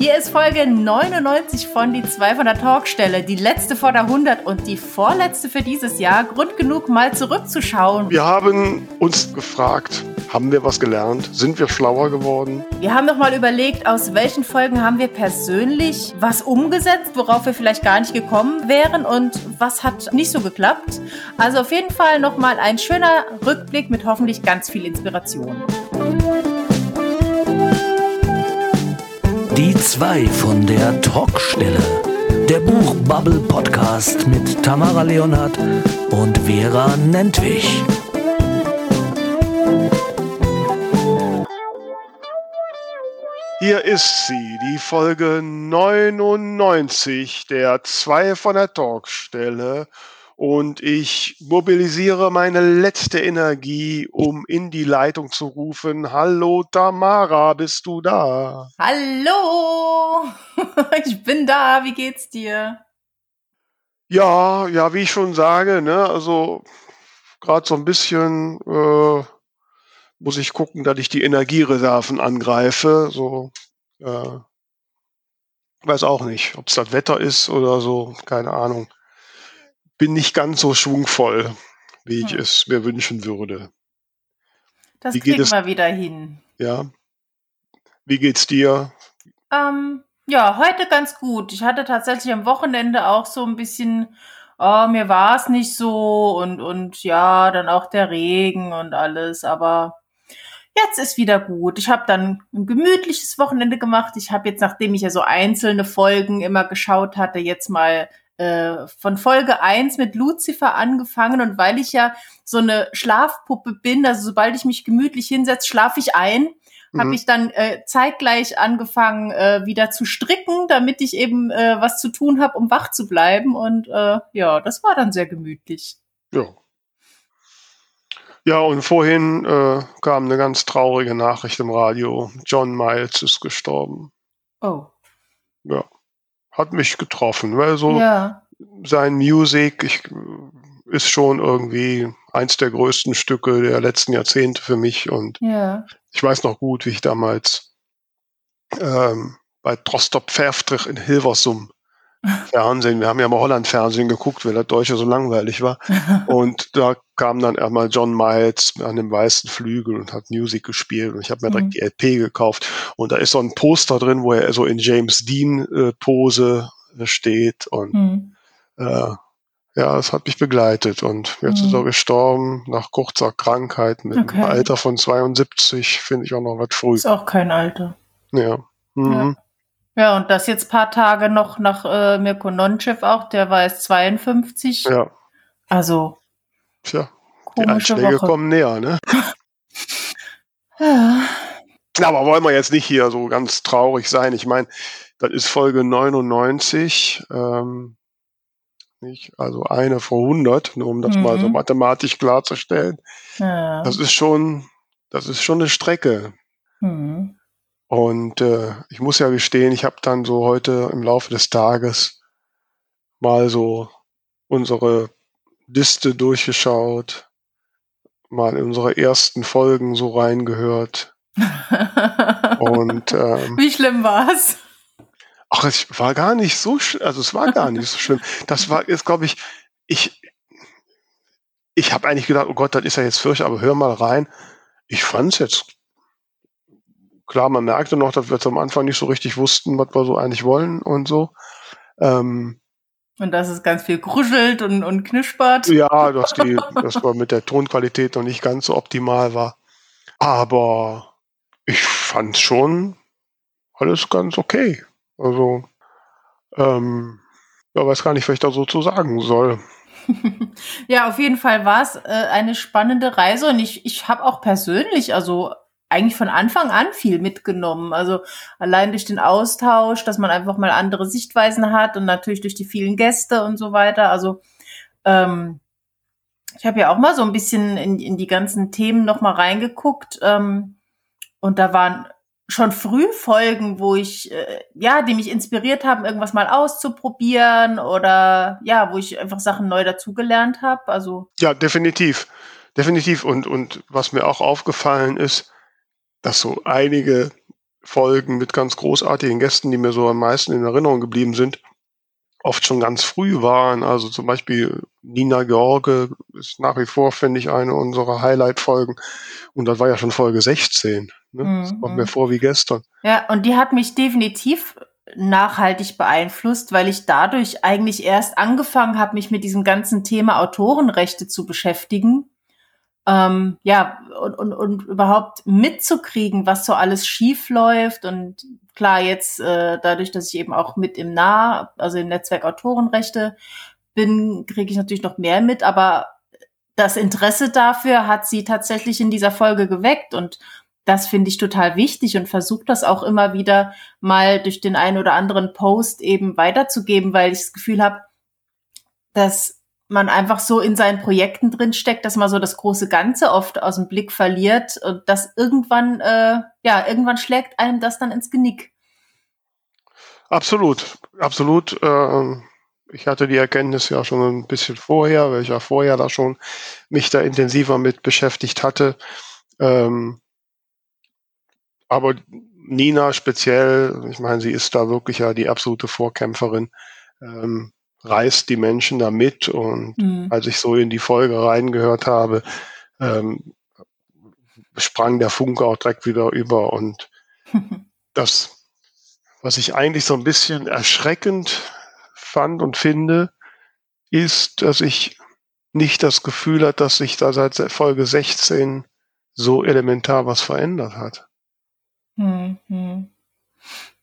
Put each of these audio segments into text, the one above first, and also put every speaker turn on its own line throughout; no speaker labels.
Hier ist Folge 99 von Die 2 von der Talkstelle, die letzte vor der 100 und die vorletzte für dieses Jahr. Grund genug, mal zurückzuschauen.
Wir haben uns gefragt, haben wir was gelernt? Sind wir schlauer geworden?
Wir haben noch mal überlegt, aus welchen Folgen haben wir persönlich was umgesetzt, worauf wir vielleicht gar nicht gekommen wären und was hat nicht so geklappt. Also auf jeden Fall noch mal ein schöner Rückblick mit hoffentlich ganz viel Inspiration.
Die zwei von der Talkstelle. Der Buchbubble Podcast mit Tamara Leonhardt und Vera Nentwich.
Hier ist sie, die Folge 99 der zwei von der Talkstelle und ich mobilisiere meine letzte Energie, um in die Leitung zu rufen. Hallo Tamara, bist du da?
Hallo, ich bin da. Wie geht's dir?
Ja, ja, wie ich schon sage, ne, also gerade so ein bisschen äh, muss ich gucken, dass ich die Energiereserven angreife. So, äh, weiß auch nicht, ob es das Wetter ist oder so, keine Ahnung bin nicht ganz so schwungvoll, wie ich hm. es mir wünschen würde.
Das wie kriegen wir wieder hin.
Ja. Wie geht's dir?
Ähm, ja, heute ganz gut. Ich hatte tatsächlich am Wochenende auch so ein bisschen, oh, mir war es nicht so und, und ja, dann auch der Regen und alles, aber jetzt ist wieder gut. Ich habe dann ein gemütliches Wochenende gemacht. Ich habe jetzt, nachdem ich ja so einzelne Folgen immer geschaut hatte, jetzt mal äh, von Folge 1 mit Lucifer angefangen und weil ich ja so eine Schlafpuppe bin, also sobald ich mich gemütlich hinsetze, schlafe ich ein, mhm. habe ich dann äh, zeitgleich angefangen äh, wieder zu stricken, damit ich eben äh, was zu tun habe, um wach zu bleiben und äh, ja, das war dann sehr gemütlich.
Ja. Ja, und vorhin äh, kam eine ganz traurige Nachricht im Radio. John Miles ist gestorben.
Oh.
Ja hat mich getroffen, weil so ja. sein Music ich, ist schon irgendwie eins der größten Stücke der letzten Jahrzehnte für mich und ja. ich weiß noch gut, wie ich damals ähm, bei Drostop Pferftrich in Hilversum Fernsehen, wir haben ja mal Holland-Fernsehen geguckt, weil das Deutsche so langweilig war. Und da kam dann einmal John Miles an dem weißen Flügel und hat Musik gespielt. Und ich habe mir direkt mhm. die LP gekauft. Und da ist so ein Poster drin, wo er so in James Dean-Pose äh, steht. Und mhm. äh, ja, das hat mich begleitet. Und jetzt mhm. ist er gestorben nach kurzer Krankheit mit okay. einem Alter von 72. Finde ich auch noch was früh.
Ist auch kein Alter.
Ja. Mhm. ja.
Ja, und das jetzt paar Tage noch nach äh, Mirko Nonchev auch, der war jetzt 52.
Ja.
Also.
Tja, die Einschläge Woche. kommen näher, ne?
ja.
Aber wollen wir jetzt nicht hier so ganz traurig sein. Ich meine, das ist Folge 99. Ähm, nicht? Also eine vor 100, nur um das mhm. mal so mathematisch klarzustellen. Ja. Das ist schon, das ist schon eine Strecke. Mhm. Und äh, ich muss ja gestehen, ich habe dann so heute im Laufe des Tages mal so unsere Liste durchgeschaut, mal in unsere ersten Folgen so reingehört.
Und ähm, wie schlimm war's?
Ach, es war gar nicht so, also es war gar nicht so schlimm. Das war jetzt, glaube ich, ich, ich habe eigentlich gedacht, oh Gott, das ist ja jetzt fürchterlich, aber hör mal rein. Ich fand's jetzt klar, man merkte noch, dass wir jetzt am Anfang nicht so richtig wussten, was wir so eigentlich wollen und so. Ähm,
und dass es ganz viel kruschelt und, und knispert.
Ja, dass die, dass wir mit der Tonqualität noch nicht ganz so optimal war. Aber ich fand schon alles ganz okay. Also, ähm, ja, weiß gar nicht, was ich da so zu sagen soll.
ja, auf jeden Fall war es äh, eine spannende Reise und ich, ich habe auch persönlich, also eigentlich von Anfang an viel mitgenommen. Also allein durch den Austausch, dass man einfach mal andere Sichtweisen hat und natürlich durch die vielen Gäste und so weiter. Also ähm, ich habe ja auch mal so ein bisschen in, in die ganzen Themen noch mal reingeguckt ähm, und da waren schon früh Folgen, wo ich äh, ja, die mich inspiriert haben, irgendwas mal auszuprobieren oder ja, wo ich einfach Sachen neu dazugelernt habe. Also
ja, definitiv, definitiv und und was mir auch aufgefallen ist dass so einige Folgen mit ganz großartigen Gästen, die mir so am meisten in Erinnerung geblieben sind, oft schon ganz früh waren. Also zum Beispiel Nina George ist nach wie vor, finde ich, eine unserer Highlight-Folgen. Und das war ja schon Folge 16. Ne? Mhm. Das kommt mir mhm. vor wie gestern.
Ja, und die hat mich definitiv nachhaltig beeinflusst, weil ich dadurch eigentlich erst angefangen habe, mich mit diesem ganzen Thema Autorenrechte zu beschäftigen. Ähm, ja, und, und, und überhaupt mitzukriegen, was so alles schief läuft. Und klar, jetzt äh, dadurch, dass ich eben auch mit im Nah, also im Netzwerk Autorenrechte bin, kriege ich natürlich noch mehr mit, aber das Interesse dafür hat sie tatsächlich in dieser Folge geweckt und das finde ich total wichtig und versuche das auch immer wieder mal durch den einen oder anderen Post eben weiterzugeben, weil ich das Gefühl habe, dass man einfach so in seinen Projekten drin steckt, dass man so das große Ganze oft aus dem Blick verliert und das irgendwann, äh, ja, irgendwann schlägt einem das dann ins Genick.
Absolut, absolut. Äh, ich hatte die Erkenntnis ja schon ein bisschen vorher, weil ich ja vorher da schon mich da intensiver mit beschäftigt hatte. Ähm, aber Nina speziell, ich meine, sie ist da wirklich ja die absolute Vorkämpferin, ähm, reißt die Menschen da mit. Und mhm. als ich so in die Folge reingehört habe, ähm, sprang der Funke auch direkt wieder über. Und das, was ich eigentlich so ein bisschen erschreckend fand und finde, ist, dass ich nicht das Gefühl hat, dass sich da seit Folge 16 so elementar was verändert hat.
Hm, hm.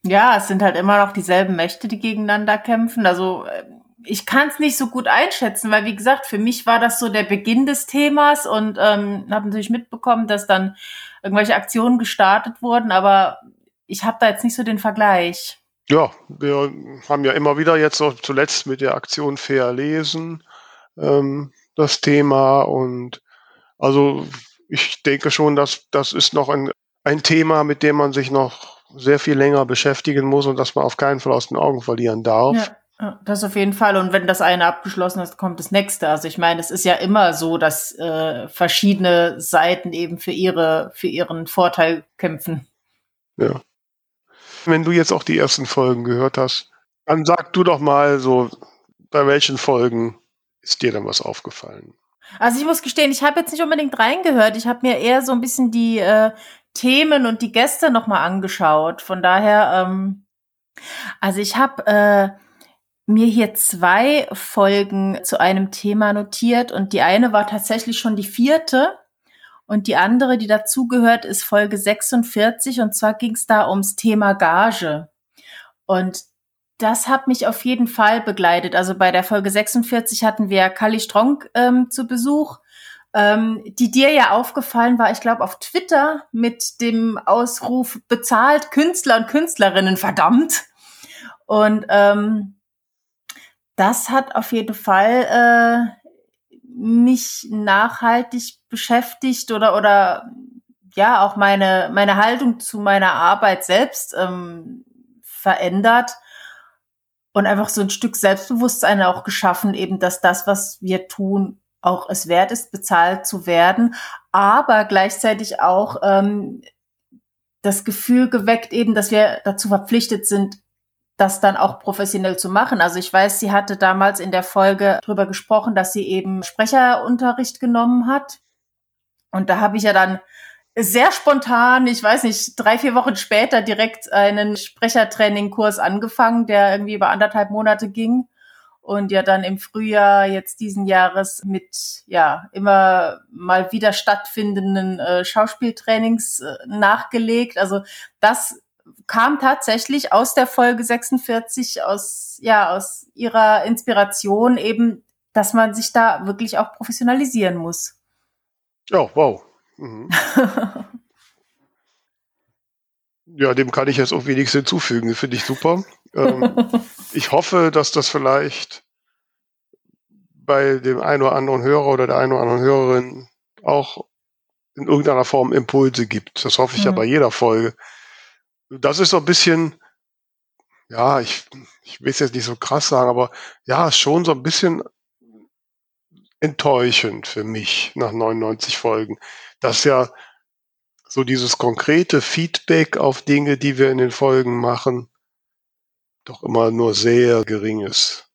Ja, es sind halt immer noch dieselben Mächte, die gegeneinander kämpfen. Also äh, ich kann es nicht so gut einschätzen, weil wie gesagt, für mich war das so der Beginn des Themas und ähm, habe natürlich mitbekommen, dass dann irgendwelche Aktionen gestartet wurden, aber ich habe da jetzt nicht so den Vergleich.
Ja, wir haben ja immer wieder jetzt auch zuletzt mit der Aktion Fair lesen ähm, das Thema und also ich denke schon, dass das ist noch ein ein Thema, mit dem man sich noch sehr viel länger beschäftigen muss und das man auf keinen Fall aus den Augen verlieren darf.
Ja. Das auf jeden Fall. Und wenn das eine abgeschlossen ist, kommt das nächste. Also ich meine, es ist ja immer so, dass äh, verschiedene Seiten eben für ihre, für ihren Vorteil kämpfen.
Ja. Wenn du jetzt auch die ersten Folgen gehört hast, dann sag du doch mal so, bei welchen Folgen ist dir dann was aufgefallen?
Also ich muss gestehen, ich habe jetzt nicht unbedingt reingehört. Ich habe mir eher so ein bisschen die, äh, Themen und die Gäste nochmal angeschaut. Von daher, ähm, also ich habe äh, mir hier zwei Folgen zu einem Thema notiert und die eine war tatsächlich schon die vierte und die andere, die dazugehört, ist Folge 46 und zwar ging es da ums Thema Gage. Und das hat mich auf jeden Fall begleitet. Also bei der Folge 46 hatten wir Kali Stronk ähm, zu Besuch ähm, die dir ja aufgefallen war, ich glaube, auf Twitter mit dem Ausruf bezahlt Künstler und Künstlerinnen verdammt. Und ähm, das hat auf jeden Fall äh, mich nachhaltig beschäftigt oder oder ja auch meine meine Haltung zu meiner Arbeit selbst ähm, verändert und einfach so ein Stück Selbstbewusstsein auch geschaffen, eben dass das, was wir tun, auch es wert ist, bezahlt zu werden, aber gleichzeitig auch ähm, das Gefühl geweckt eben, dass wir dazu verpflichtet sind, das dann auch professionell zu machen. Also ich weiß, sie hatte damals in der Folge drüber gesprochen, dass sie eben Sprecherunterricht genommen hat. Und da habe ich ja dann sehr spontan, ich weiß nicht, drei, vier Wochen später direkt einen Sprechertrainingkurs angefangen, der irgendwie über anderthalb Monate ging und ja dann im Frühjahr jetzt diesen Jahres mit ja immer mal wieder stattfindenden äh, Schauspieltrainings äh, nachgelegt. Also das kam tatsächlich aus der Folge 46 aus ja aus ihrer Inspiration eben, dass man sich da wirklich auch professionalisieren muss.
Oh, wow. Mhm. ja, dem kann ich jetzt auch wenigstens hinzufügen. Finde ich super. Ähm, ich hoffe, dass das vielleicht bei dem einen oder anderen Hörer oder der einen oder anderen Hörerin auch in irgendeiner Form Impulse gibt. Das hoffe ich mhm. ja bei jeder Folge. Das ist so ein bisschen, ja, ich, ich will es jetzt nicht so krass sagen, aber ja, schon so ein bisschen enttäuschend für mich nach 99 Folgen, dass ja so dieses konkrete Feedback auf Dinge, die wir in den Folgen machen, doch immer nur sehr gering ist.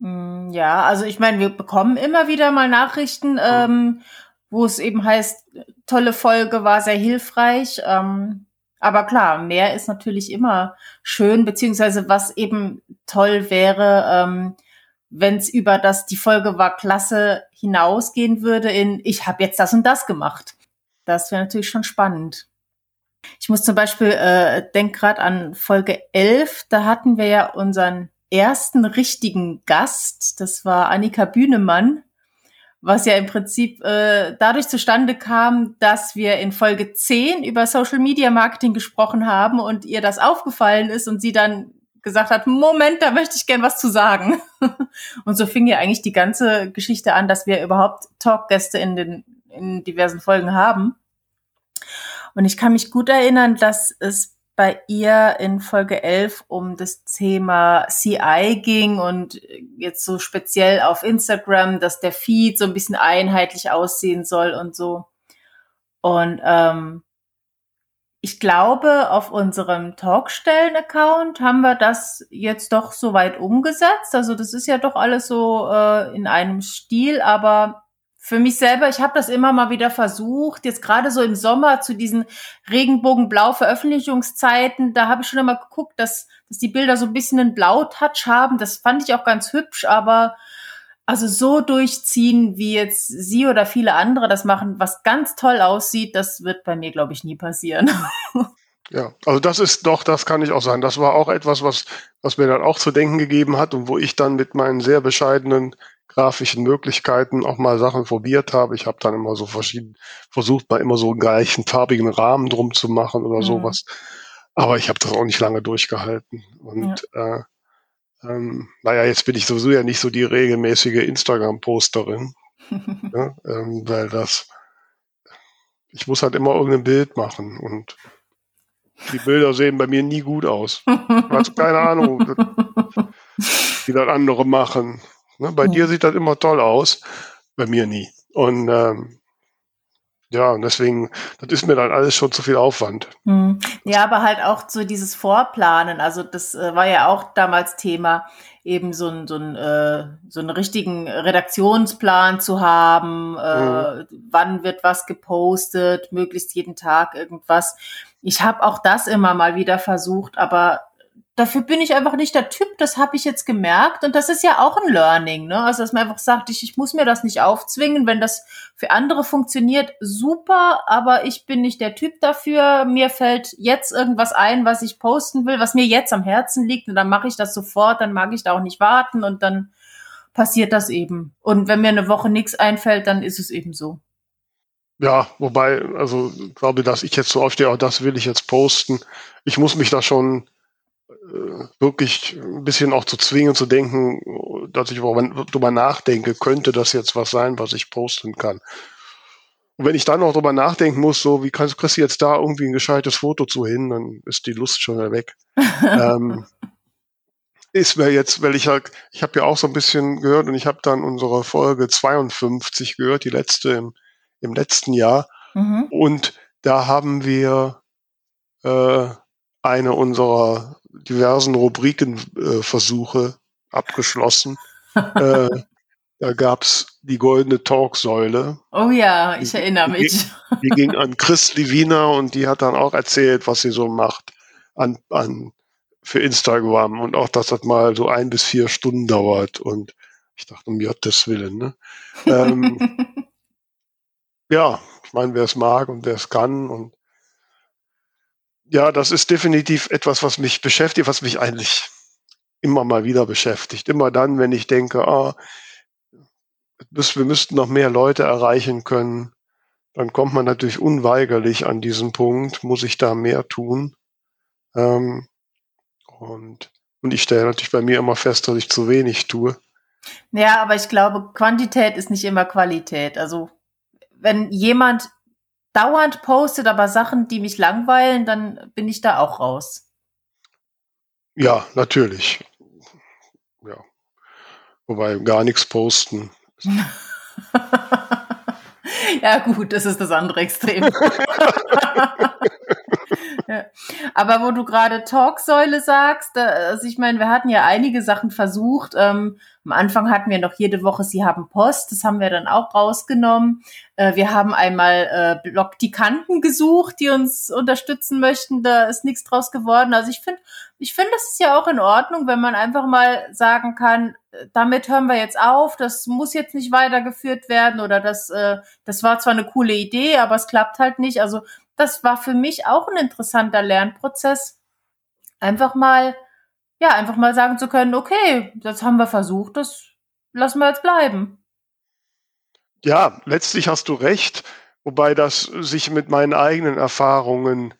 Hm, ja, also ich meine, wir bekommen immer wieder mal Nachrichten, ähm, wo es eben heißt, tolle Folge war sehr hilfreich. Ähm, aber klar, mehr ist natürlich immer schön, beziehungsweise was eben toll wäre, ähm, wenn es über das, die Folge war klasse, hinausgehen würde in, ich habe jetzt das und das gemacht. Das wäre natürlich schon spannend. Ich muss zum Beispiel, äh, denk gerade an Folge 11, da hatten wir ja unseren ersten richtigen Gast, das war Annika Bühnemann, was ja im Prinzip äh, dadurch zustande kam, dass wir in Folge 10 über Social Media Marketing gesprochen haben und ihr das aufgefallen ist und sie dann gesagt hat, Moment, da möchte ich gern was zu sagen. und so fing ja eigentlich die ganze Geschichte an, dass wir überhaupt Talkgäste in den in diversen Folgen haben. Und ich kann mich gut erinnern, dass es bei ihr in Folge 11 um das Thema CI ging und jetzt so speziell auf Instagram, dass der Feed so ein bisschen einheitlich aussehen soll und so. Und ähm, ich glaube, auf unserem Talkstellen-Account haben wir das jetzt doch soweit umgesetzt. Also das ist ja doch alles so äh, in einem Stil, aber für mich selber, ich habe das immer mal wieder versucht, jetzt gerade so im Sommer zu diesen Regenbogenblau Veröffentlichungszeiten, da habe ich schon immer geguckt, dass, dass die Bilder so ein bisschen einen Blautouch haben. Das fand ich auch ganz hübsch, aber also so durchziehen, wie jetzt Sie oder viele andere das machen, was ganz toll aussieht, das wird bei mir, glaube ich, nie passieren.
Ja, also das ist doch, das kann ich auch sagen. Das war auch etwas, was, was mir dann auch zu denken gegeben hat und wo ich dann mit meinen sehr bescheidenen grafischen Möglichkeiten auch mal Sachen probiert habe. Ich habe dann immer so verschieden versucht, mal immer so einen gleichen farbigen Rahmen drum zu machen oder mhm. sowas. Aber ich habe das auch nicht lange durchgehalten. Und ja. äh, ähm, naja, jetzt bin ich sowieso ja nicht so die regelmäßige Instagram-Posterin, ja, ähm, weil das, ich muss halt immer irgendein Bild machen und die Bilder sehen bei mir nie gut aus. Also keine Ahnung, wie das andere machen. Ne? Bei ja. dir sieht das immer toll aus, bei mir nie. Und ähm, ja, und deswegen, das ist mir dann alles schon zu viel Aufwand.
Hm. Ja, aber halt auch so dieses Vorplanen, also das äh, war ja auch damals Thema, eben so, ein, so, ein, äh, so einen richtigen Redaktionsplan zu haben, äh, mhm. wann wird was gepostet, möglichst jeden Tag irgendwas. Ich habe auch das immer mal wieder versucht, aber dafür bin ich einfach nicht der Typ, das habe ich jetzt gemerkt und das ist ja auch ein Learning, ne? Also dass man einfach sagt, ich, ich muss mir das nicht aufzwingen, wenn das für andere funktioniert, super, aber ich bin nicht der Typ dafür. Mir fällt jetzt irgendwas ein, was ich posten will, was mir jetzt am Herzen liegt und dann mache ich das sofort, dann mag ich da auch nicht warten und dann passiert das eben. Und wenn mir eine Woche nichts einfällt, dann ist es eben so.
Ja, wobei, also glaube, dass ich jetzt so aufstehe, auch das will ich jetzt posten. Ich muss mich da schon wirklich ein bisschen auch zu zwingen, zu denken, dass ich darüber nachdenke, könnte das jetzt was sein, was ich posten kann. Und wenn ich dann noch darüber nachdenken muss, so wie kannst, kriegst du jetzt da irgendwie ein gescheites Foto zu hin, dann ist die Lust schon wieder weg. ähm, ist mir jetzt, weil ich halt, ich habe ja auch so ein bisschen gehört und ich habe dann unsere Folge 52 gehört, die letzte im, im letzten Jahr. Mhm. Und da haben wir äh, eine unserer diversen Rubrikenversuche äh, abgeschlossen. äh, da gab's die goldene Talksäule.
Oh ja, ich die, erinnere mich.
Die, die ging an Chris Livina und die hat dann auch erzählt, was sie so macht an, an für Instagram und auch, dass das mal so ein bis vier Stunden dauert. Und ich dachte, um Gottes Willen. Ne? ähm, ja, ich meine, wer es mag und wer es kann und ja, das ist definitiv etwas, was mich beschäftigt, was mich eigentlich immer mal wieder beschäftigt. Immer dann, wenn ich denke, ah, wir müssten noch mehr Leute erreichen können, dann kommt man natürlich unweigerlich an diesen Punkt, muss ich da mehr tun. Ähm, und, und ich stelle natürlich bei mir immer fest, dass ich zu wenig tue.
Ja, aber ich glaube, Quantität ist nicht immer Qualität. Also wenn jemand dauernd postet, aber Sachen, die mich langweilen, dann bin ich da auch raus.
Ja, natürlich. Ja. Wobei gar nichts posten.
ja, gut, das ist das andere Extrem. Aber wo du gerade Talksäule sagst, also ich meine, wir hatten ja einige Sachen versucht. Ähm, am Anfang hatten wir noch jede Woche Sie haben Post, das haben wir dann auch rausgenommen. Äh, wir haben einmal äh, Blogdikanten gesucht, die uns unterstützen möchten. Da ist nichts draus geworden. Also ich finde, ich finde, das ist ja auch in Ordnung, wenn man einfach mal sagen kann, äh, damit hören wir jetzt auf, das muss jetzt nicht weitergeführt werden oder das, äh, das war zwar eine coole Idee, aber es klappt halt nicht. Also das war für mich auch ein interessanter Lernprozess. Einfach mal ja, einfach mal sagen zu können, okay, das haben wir versucht, das lassen wir jetzt bleiben.
Ja, letztlich hast du recht, wobei das sich mit meinen eigenen Erfahrungen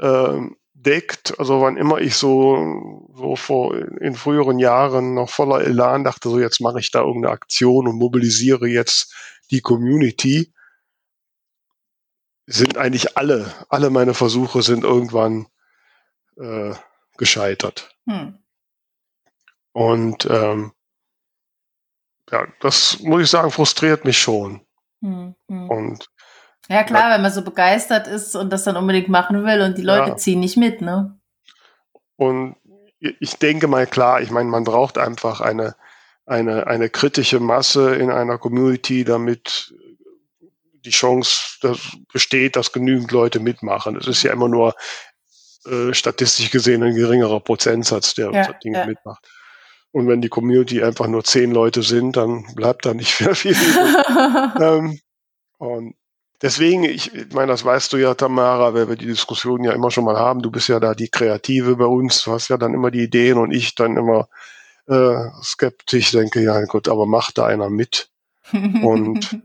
äh, deckt. Also wann immer ich so, so vor in früheren Jahren noch voller Elan dachte, so jetzt mache ich da irgendeine Aktion und mobilisiere jetzt die Community, sind eigentlich alle, alle meine Versuche sind irgendwann äh, gescheitert. Hm. Und ähm, ja, das muss ich sagen, frustriert mich schon. Hm, hm. Und
ja klar, wenn man so begeistert ist und das dann unbedingt machen will und die Leute ja. ziehen nicht mit, ne?
Und ich denke mal klar, ich meine, man braucht einfach eine, eine, eine kritische Masse in einer Community, damit die Chance dass besteht, dass genügend Leute mitmachen. Es ist ja immer nur äh, statistisch gesehen ein geringerer Prozentsatz, der ja, Dinge ja. mitmacht. Und wenn die Community einfach nur zehn Leute sind, dann bleibt da nicht mehr viel ähm, und deswegen, ich, ich meine, das weißt du ja, Tamara, weil wir die Diskussion ja immer schon mal haben. Du bist ja da die Kreative bei uns. Du hast ja dann immer die Ideen und ich dann immer äh, skeptisch denke, ja gut, aber macht da einer mit? und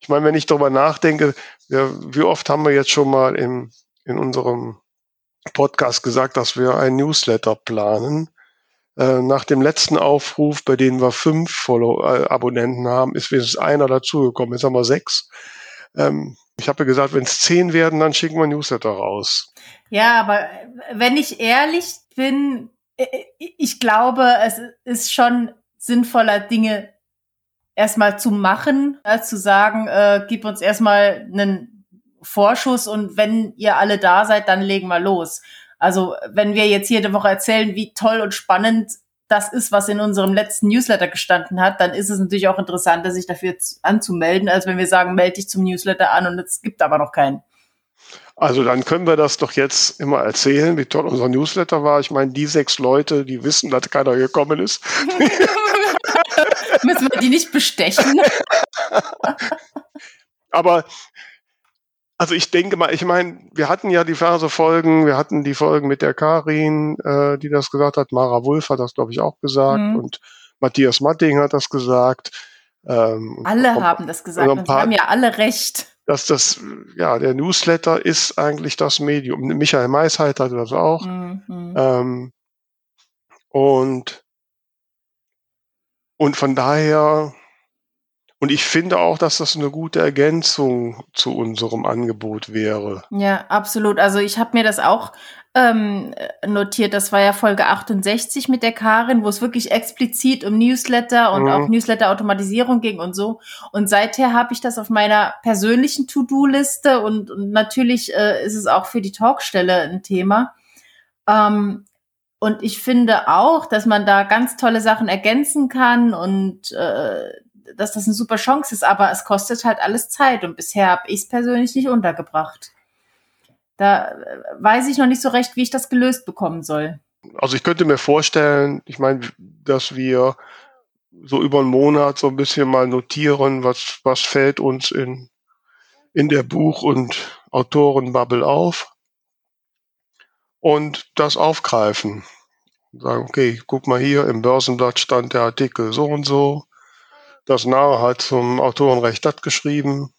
ich meine, wenn ich darüber nachdenke, ja, wie oft haben wir jetzt schon mal im, in unserem Podcast gesagt, dass wir ein Newsletter planen äh, nach dem letzten Aufruf, bei dem wir fünf Follow äh, Abonnenten haben, ist wenigstens einer dazugekommen. Jetzt haben wir sechs. Ähm, ich habe ja gesagt, wenn es zehn werden, dann schicken wir Newsletter raus.
Ja, aber wenn ich ehrlich bin, äh, ich glaube, es ist schon sinnvoller, Dinge erstmal zu machen, als zu sagen, äh, gib uns erstmal einen Vorschuss und wenn ihr alle da seid, dann legen wir los. Also wenn wir jetzt jede Woche erzählen, wie toll und spannend das ist, was in unserem letzten Newsletter gestanden hat, dann ist es natürlich auch interessanter, sich dafür anzumelden, als wenn wir sagen, melde dich zum Newsletter an und es gibt aber noch keinen.
Also dann können wir das doch jetzt immer erzählen, wie toll unser Newsletter war. Ich meine, die sechs Leute, die wissen, dass keiner gekommen ist.
Müssen wir die nicht bestechen?
Aber also ich denke mal, ich meine, wir hatten ja diverse Folgen, wir hatten die Folgen mit der Karin, äh, die das gesagt hat, Mara Wulff hat das, glaube ich, auch gesagt mhm. und Matthias Matting hat das gesagt.
Ähm, alle haben das gesagt und, und haben ja alle recht.
Dass das, ja, der Newsletter ist eigentlich das Medium. Michael Maisheit hatte das auch. Mhm. Ähm, und, und von daher und ich finde auch, dass das eine gute Ergänzung zu unserem Angebot wäre.
Ja, absolut. Also ich habe mir das auch ähm, notiert. Das war ja Folge 68 mit der Karin, wo es wirklich explizit um Newsletter und mhm. auch Newsletter-Automatisierung ging und so. Und seither habe ich das auf meiner persönlichen To-Do-Liste und, und natürlich äh, ist es auch für die Talkstelle ein Thema. Ähm, und ich finde auch, dass man da ganz tolle Sachen ergänzen kann und äh, dass das eine super Chance ist, aber es kostet halt alles Zeit und bisher habe ich es persönlich nicht untergebracht. Da äh, weiß ich noch nicht so recht, wie ich das gelöst bekommen soll.
Also ich könnte mir vorstellen, ich meine, dass wir so über einen Monat so ein bisschen mal notieren, was, was fällt uns in, in der Buch- und Autorenbubble auf und das aufgreifen. Sagen, okay, guck mal hier, im Börsenblatt stand der Artikel so und so das Nahe hat zum Autorenrecht das geschrieben.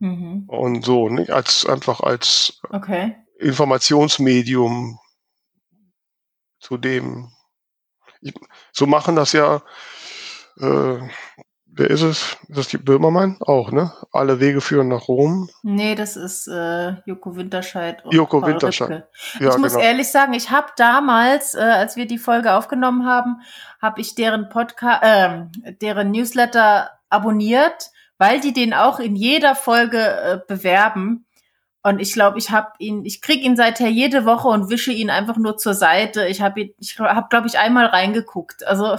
Mhm. Und so, nicht? Als, einfach als okay. Informationsmedium zu dem. Ich, so machen das ja, äh, wer ist es? Ist das die Böhmermann? Auch, ne? Alle Wege führen nach Rom.
Nee, das ist äh, Joko Winterscheid.
Und Joko Paul Winterscheid.
Ja, ich muss genau. ehrlich sagen, ich habe damals, äh, als wir die Folge aufgenommen haben, habe ich deren Podcast, äh, deren Newsletter abonniert, weil die den auch in jeder Folge äh, bewerben. Und ich glaube, ich habe ihn, ich krieg ihn seither jede Woche und wische ihn einfach nur zur Seite. Ich habe ihn, ich habe, glaube ich, einmal reingeguckt. Also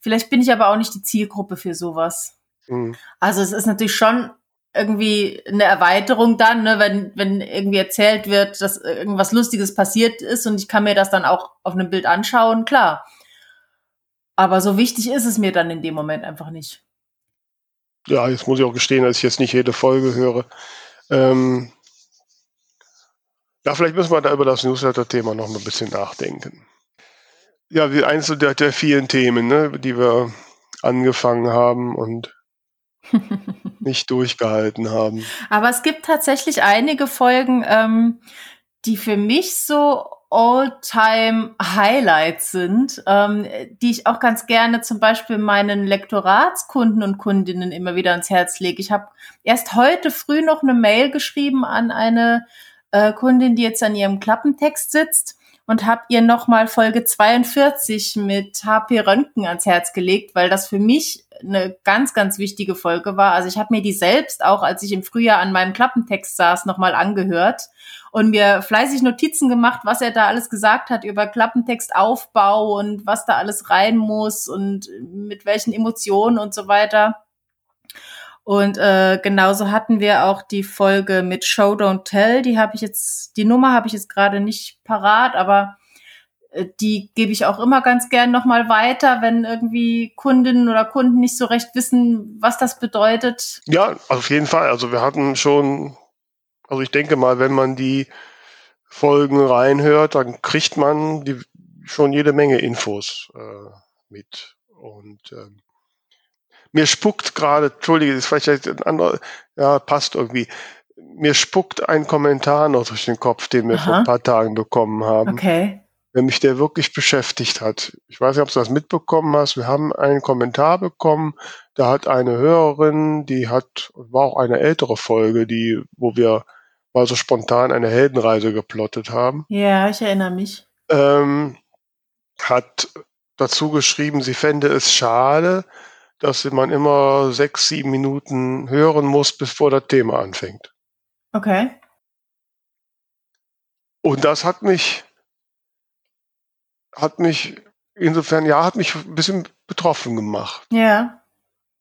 vielleicht bin ich aber auch nicht die Zielgruppe für sowas. Mhm. Also es ist natürlich schon irgendwie eine Erweiterung dann, ne, wenn, wenn irgendwie erzählt wird, dass irgendwas Lustiges passiert ist und ich kann mir das dann auch auf einem Bild anschauen, klar. Aber so wichtig ist es mir dann in dem Moment einfach nicht.
Ja, jetzt muss ich auch gestehen, dass ich jetzt nicht jede Folge höre. Ähm, ja, vielleicht müssen wir da über das Newsletter-Thema noch ein bisschen nachdenken. Ja, wie eins der, der vielen Themen, ne, die wir angefangen haben und nicht durchgehalten haben.
Aber es gibt tatsächlich einige Folgen, ähm, die für mich so All-Time-Highlights sind, ähm, die ich auch ganz gerne zum Beispiel meinen Lektoratskunden und Kundinnen immer wieder ans Herz lege. Ich habe erst heute früh noch eine Mail geschrieben an eine äh, Kundin, die jetzt an ihrem Klappentext sitzt und habe ihr nochmal Folge 42 mit HP Röntgen ans Herz gelegt, weil das für mich eine ganz, ganz wichtige Folge war. Also ich habe mir die selbst auch, als ich im Frühjahr an meinem Klappentext saß, nochmal angehört und mir fleißig Notizen gemacht, was er da alles gesagt hat über Klappentextaufbau und was da alles rein muss und mit welchen Emotionen und so weiter. Und äh, genauso hatten wir auch die Folge mit Show Don't Tell. Die habe ich jetzt, die Nummer habe ich jetzt gerade nicht parat, aber die gebe ich auch immer ganz gern nochmal weiter, wenn irgendwie Kundinnen oder Kunden nicht so recht wissen, was das bedeutet.
Ja, auf jeden Fall. Also wir hatten schon, also ich denke mal, wenn man die Folgen reinhört, dann kriegt man die, schon jede Menge Infos äh, mit. Und ähm, mir spuckt gerade, entschuldige, das ist vielleicht ein anderer, ja, passt irgendwie. Mir spuckt ein Kommentar noch durch den Kopf, den wir Aha. vor ein paar Tagen bekommen haben.
Okay.
Der mich der wirklich beschäftigt hat. Ich weiß nicht, ob du das mitbekommen hast. Wir haben einen Kommentar bekommen. Da hat eine Hörerin, die hat, war auch eine ältere Folge, die, wo wir mal so spontan eine Heldenreise geplottet haben.
Ja, ich erinnere mich.
Ähm, hat dazu geschrieben, sie fände es schade, dass man immer sechs, sieben Minuten hören muss, bevor das Thema anfängt.
Okay.
Und das hat mich, hat mich, insofern, ja, hat mich ein bisschen betroffen gemacht.
Ja.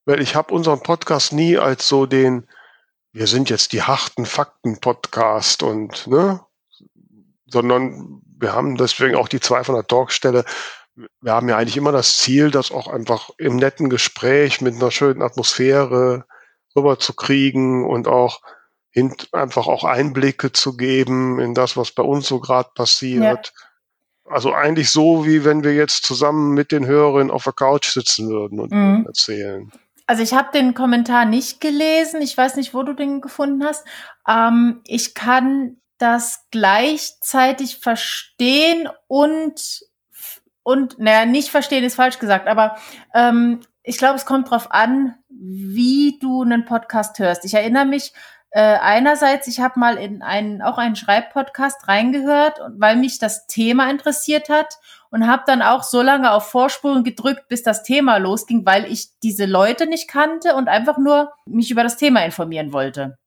Weil ich habe unseren Podcast nie als so den, wir sind jetzt die harten Fakten-Podcast und, ne, sondern wir haben deswegen auch die 200 Talkstelle wir haben ja eigentlich immer das Ziel, das auch einfach im netten Gespräch mit einer schönen Atmosphäre rüberzukriegen und auch einfach auch Einblicke zu geben in das, was bei uns so gerade passiert. Ja. Also eigentlich so, wie wenn wir jetzt zusammen mit den Hörerinnen auf der Couch sitzen würden und mhm. erzählen.
Also ich habe den Kommentar nicht gelesen. Ich weiß nicht, wo du den gefunden hast. Ähm, ich kann das gleichzeitig verstehen und und, naja, nicht verstehen ist falsch gesagt, aber ähm, ich glaube, es kommt drauf an, wie du einen Podcast hörst. Ich erinnere mich, äh, einerseits, ich habe mal in einen, auch einen Schreibpodcast reingehört, weil mich das Thema interessiert hat und habe dann auch so lange auf Vorspulen gedrückt, bis das Thema losging, weil ich diese Leute nicht kannte und einfach nur mich über das Thema informieren wollte.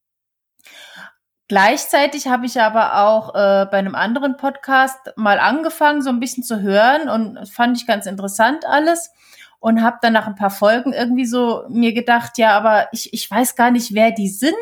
Gleichzeitig habe ich aber auch äh, bei einem anderen Podcast mal angefangen, so ein bisschen zu hören und fand ich ganz interessant alles und habe dann nach ein paar Folgen irgendwie so mir gedacht, ja, aber ich, ich weiß gar nicht, wer die sind,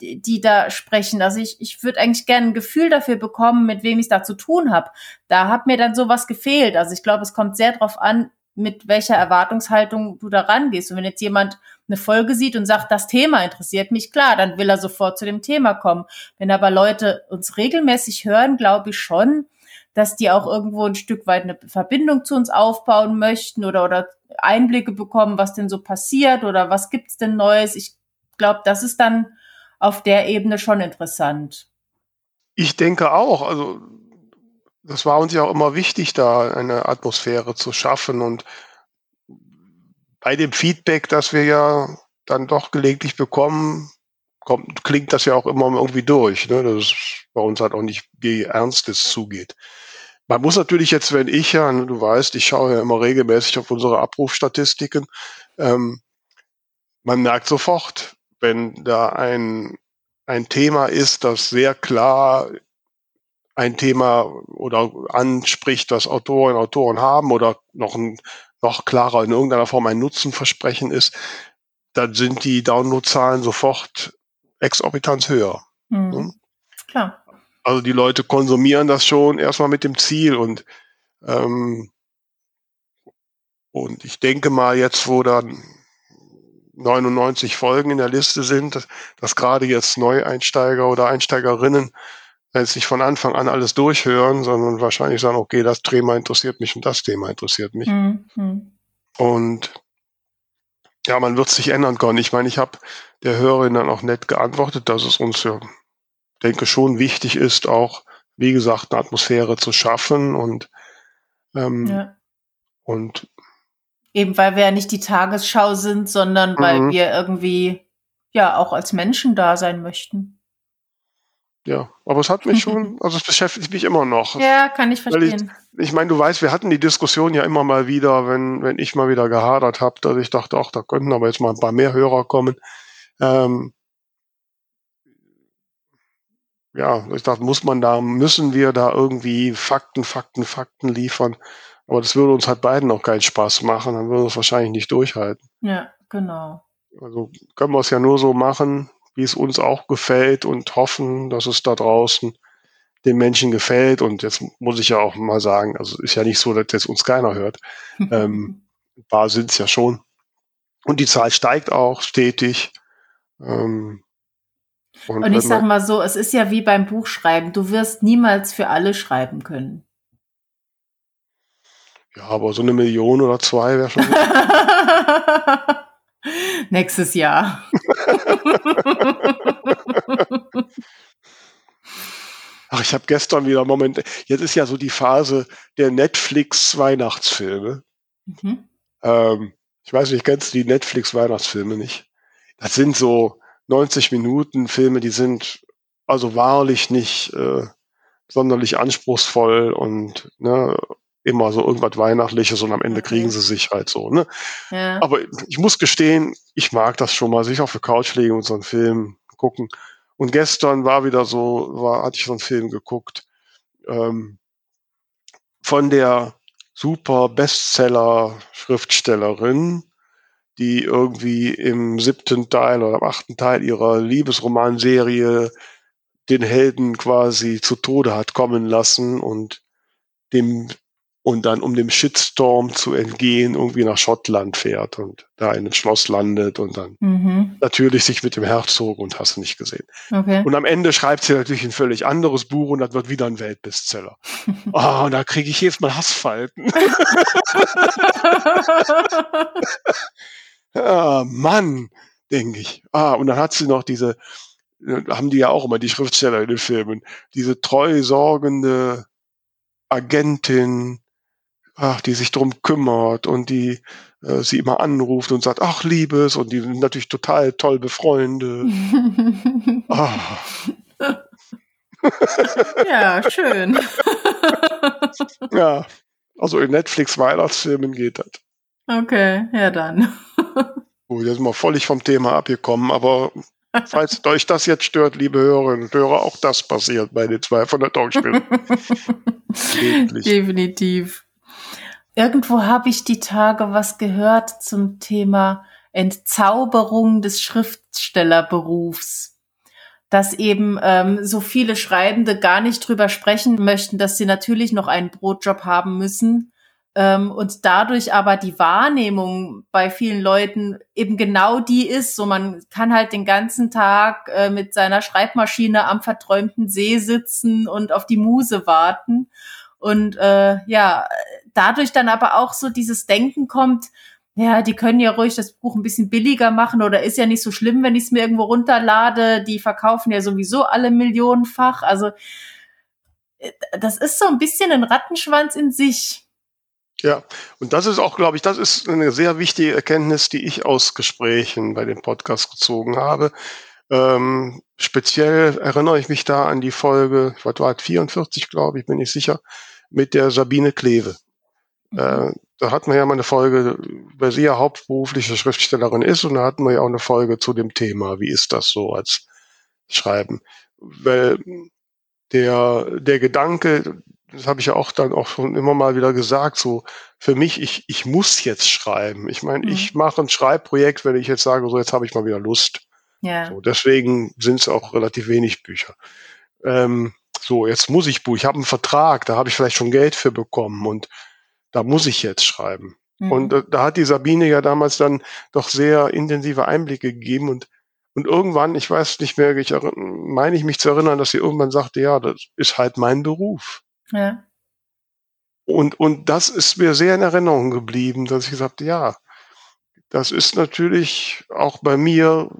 die, da sprechen. Also ich, ich würde eigentlich gerne ein Gefühl dafür bekommen, mit wem ich da zu tun habe. Da hat mir dann sowas gefehlt. Also ich glaube, es kommt sehr drauf an, mit welcher Erwartungshaltung du da rangehst. Und wenn jetzt jemand eine Folge sieht und sagt, das Thema interessiert mich, klar, dann will er sofort zu dem Thema kommen. Wenn aber Leute uns regelmäßig hören, glaube ich schon, dass die auch irgendwo ein Stück weit eine Verbindung zu uns aufbauen möchten oder, oder Einblicke bekommen, was denn so passiert oder was gibt's denn Neues. Ich glaube, das ist dann auf der Ebene schon interessant.
Ich denke auch. Also das war uns ja auch immer wichtig, da eine Atmosphäre zu schaffen und bei dem Feedback, das wir ja dann doch gelegentlich bekommen, kommt, klingt das ja auch immer irgendwie durch. Ne? Das ist bei uns halt auch nicht, wie ernst es zugeht. Man muss natürlich jetzt, wenn ich ja, du weißt, ich schaue ja immer regelmäßig auf unsere Abrufstatistiken, ähm, man merkt sofort, wenn da ein, ein Thema ist, das sehr klar ein Thema oder anspricht, das Autorinnen und Autoren haben oder noch ein, noch klarer in irgendeiner Form ein Nutzenversprechen ist, dann sind die Downloadzahlen sofort exorbitant höher. Mhm.
Hm? Klar.
Also die Leute konsumieren das schon erstmal mit dem Ziel und ähm, und ich denke mal jetzt, wo dann 99 Folgen in der Liste sind, dass, gerade jetzt Neueinsteiger oder Einsteigerinnen jetzt nicht von Anfang an alles durchhören, sondern wahrscheinlich sagen, okay, das Thema interessiert mich und das Thema interessiert mich. Mhm. Und ja, man wird sich ändern können. Ich meine, ich habe der Hörerin dann auch nett geantwortet, dass es uns ja, denke schon wichtig ist, auch, wie gesagt, eine Atmosphäre zu schaffen und, ähm, ja. und
eben weil wir ja nicht die Tagesschau sind, sondern weil mhm. wir irgendwie ja auch als Menschen da sein möchten.
Ja, aber es hat mich schon, also es beschäftigt mich immer noch.
Ja, kann ich verstehen.
Ich, ich meine, du weißt, wir hatten die Diskussion ja immer mal wieder, wenn, wenn ich mal wieder gehadert habe, dass ich dachte, ach, da könnten aber jetzt mal ein paar mehr Hörer kommen. Ähm, ja, ich dachte, muss man da, müssen wir da irgendwie Fakten, Fakten, Fakten liefern. Aber das würde uns halt beiden auch keinen Spaß machen, dann würden wir es wahrscheinlich nicht durchhalten.
Ja, genau.
Also können wir es ja nur so machen, wie es uns auch gefällt und hoffen, dass es da draußen den Menschen gefällt. Und jetzt muss ich ja auch mal sagen, also ist ja nicht so, dass jetzt uns keiner hört. ähm, ein paar sind es ja schon. Und die Zahl steigt auch stetig. Ähm,
und, und ich sage mal so, es ist ja wie beim Buchschreiben. Du wirst niemals für alle schreiben können.
Ja, aber so eine Million oder zwei wäre schon.
Nächstes Jahr.
Ach, ich habe gestern wieder Moment. Jetzt ist ja so die Phase der Netflix-Weihnachtsfilme. Mhm. Ähm, ich weiß nicht, kennst du die Netflix-Weihnachtsfilme nicht? Das sind so 90 Minuten Filme, die sind also wahrlich nicht äh, sonderlich anspruchsvoll und ne, immer so irgendwas Weihnachtliches und am Ende kriegen sie sich halt so. Ne? Ja. Aber ich muss gestehen, ich mag das schon mal, sich auf der Couch legen und so einen Film gucken. Und gestern war wieder so, war, hatte ich so einen Film geguckt ähm, von der super Bestseller-Schriftstellerin, die irgendwie im siebten Teil oder am achten Teil ihrer Liebesromanserie den Helden quasi zu Tode hat kommen lassen und dem und dann, um dem Shitstorm zu entgehen, irgendwie nach Schottland fährt und da in ein Schloss landet und dann mhm. natürlich sich mit dem Herzog und hast du nicht gesehen. Okay. Und am Ende schreibt sie natürlich ein völlig anderes Buch und das wird wieder ein Weltbestseller. oh, und da kriege ich jedes Mal Hassfalten. ah, Mann, denke ich. Ah, und dann hat sie noch diese, haben die ja auch immer die Schriftsteller in den Filmen, diese treu sorgende Agentin, ach, die sich drum kümmert und die äh, sie immer anruft und sagt, ach, Liebes, und die sind natürlich total toll befreundet.
ah. ja, schön.
ja, also in Netflix Weihnachtsfilmen geht das.
Okay, ja dann.
Gut, jetzt sind wir völlig vom Thema abgekommen, aber falls euch das jetzt stört, liebe Hörerinnen und Hörer, auch das passiert bei den zwei von der Talkspiele.
Definitiv. Irgendwo habe ich die Tage was gehört zum Thema Entzauberung des Schriftstellerberufs. Dass eben ähm, so viele Schreibende gar nicht drüber sprechen möchten, dass sie natürlich noch einen Brotjob haben müssen. Ähm, und dadurch aber die Wahrnehmung bei vielen Leuten eben genau die ist. So man kann halt den ganzen Tag äh, mit seiner Schreibmaschine am verträumten See sitzen und auf die Muse warten. Und äh, ja, dadurch dann aber auch so dieses Denken kommt, ja, die können ja ruhig das Buch ein bisschen billiger machen oder ist ja nicht so schlimm, wenn ich es mir irgendwo runterlade. Die verkaufen ja sowieso alle millionenfach. Also äh, das ist so ein bisschen ein Rattenschwanz in sich.
Ja, und das ist auch, glaube ich, das ist eine sehr wichtige Erkenntnis, die ich aus Gesprächen bei dem Podcast gezogen habe. Ähm, speziell erinnere ich mich da an die Folge, ich war 44, glaube ich, bin ich sicher, mit der Sabine Kleve. Mhm. Äh, da hatten wir ja mal eine Folge, weil sie ja hauptberufliche Schriftstellerin ist und da hatten wir ja auch eine Folge zu dem Thema, wie ist das so als Schreiben? Weil der, der Gedanke, das habe ich ja auch dann auch schon immer mal wieder gesagt, so für mich, ich, ich muss jetzt schreiben. Ich meine, mhm. ich mache ein Schreibprojekt, wenn ich jetzt sage, so jetzt habe ich mal wieder Lust. Ja. So, deswegen sind es auch relativ wenig Bücher. Ähm, so, jetzt muss ich Buch. Ich habe einen Vertrag, da habe ich vielleicht schon Geld für bekommen und da muss ich jetzt schreiben. Mhm. Und äh, da hat die Sabine ja damals dann doch sehr intensive Einblicke gegeben und und irgendwann, ich weiß nicht mehr, ich meine ich mich zu erinnern, dass sie irgendwann sagte, ja, das ist halt mein Beruf. Ja. Und, und das ist mir sehr in Erinnerung geblieben, dass ich gesagt habe, ja, das ist natürlich auch bei mir,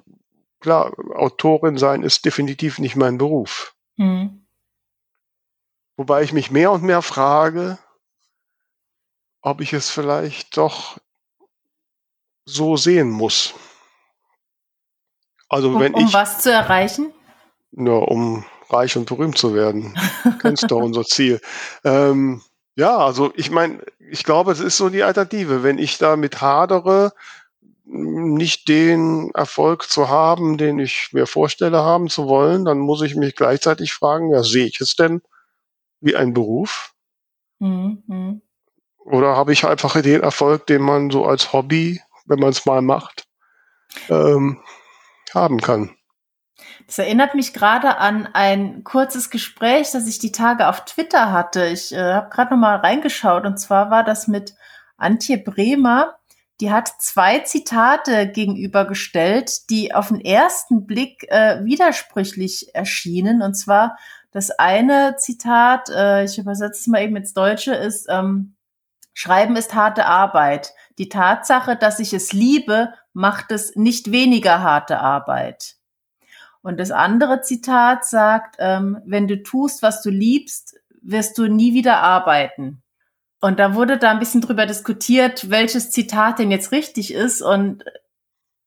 klar, Autorin sein ist definitiv nicht mein Beruf. Mhm. Wobei ich mich mehr und mehr frage, ob ich es vielleicht doch so sehen muss.
Also um, wenn ich, um was zu erreichen?
Nur um reich und berühmt zu werden. Kennst du unser Ziel. Ähm, ja, also ich meine, ich glaube, es ist so die Alternative. Wenn ich damit hadere, nicht den Erfolg zu haben, den ich mir vorstelle haben zu wollen, dann muss ich mich gleichzeitig fragen, ja, sehe ich es denn wie ein Beruf? Mhm. Oder habe ich einfach den Erfolg, den man so als Hobby, wenn man es mal macht, ähm, haben kann?
Das erinnert mich gerade an ein kurzes Gespräch, das ich die Tage auf Twitter hatte. Ich äh, habe gerade noch mal reingeschaut und zwar war das mit Antje Bremer. Die hat zwei Zitate gegenübergestellt, die auf den ersten Blick äh, widersprüchlich erschienen. Und zwar das eine Zitat, äh, ich übersetze es mal eben ins Deutsche, ist ähm, Schreiben ist harte Arbeit. Die Tatsache, dass ich es liebe, macht es nicht weniger harte Arbeit. Und das andere Zitat sagt, ähm, wenn du tust, was du liebst, wirst du nie wieder arbeiten. Und da wurde da ein bisschen drüber diskutiert, welches Zitat denn jetzt richtig ist. Und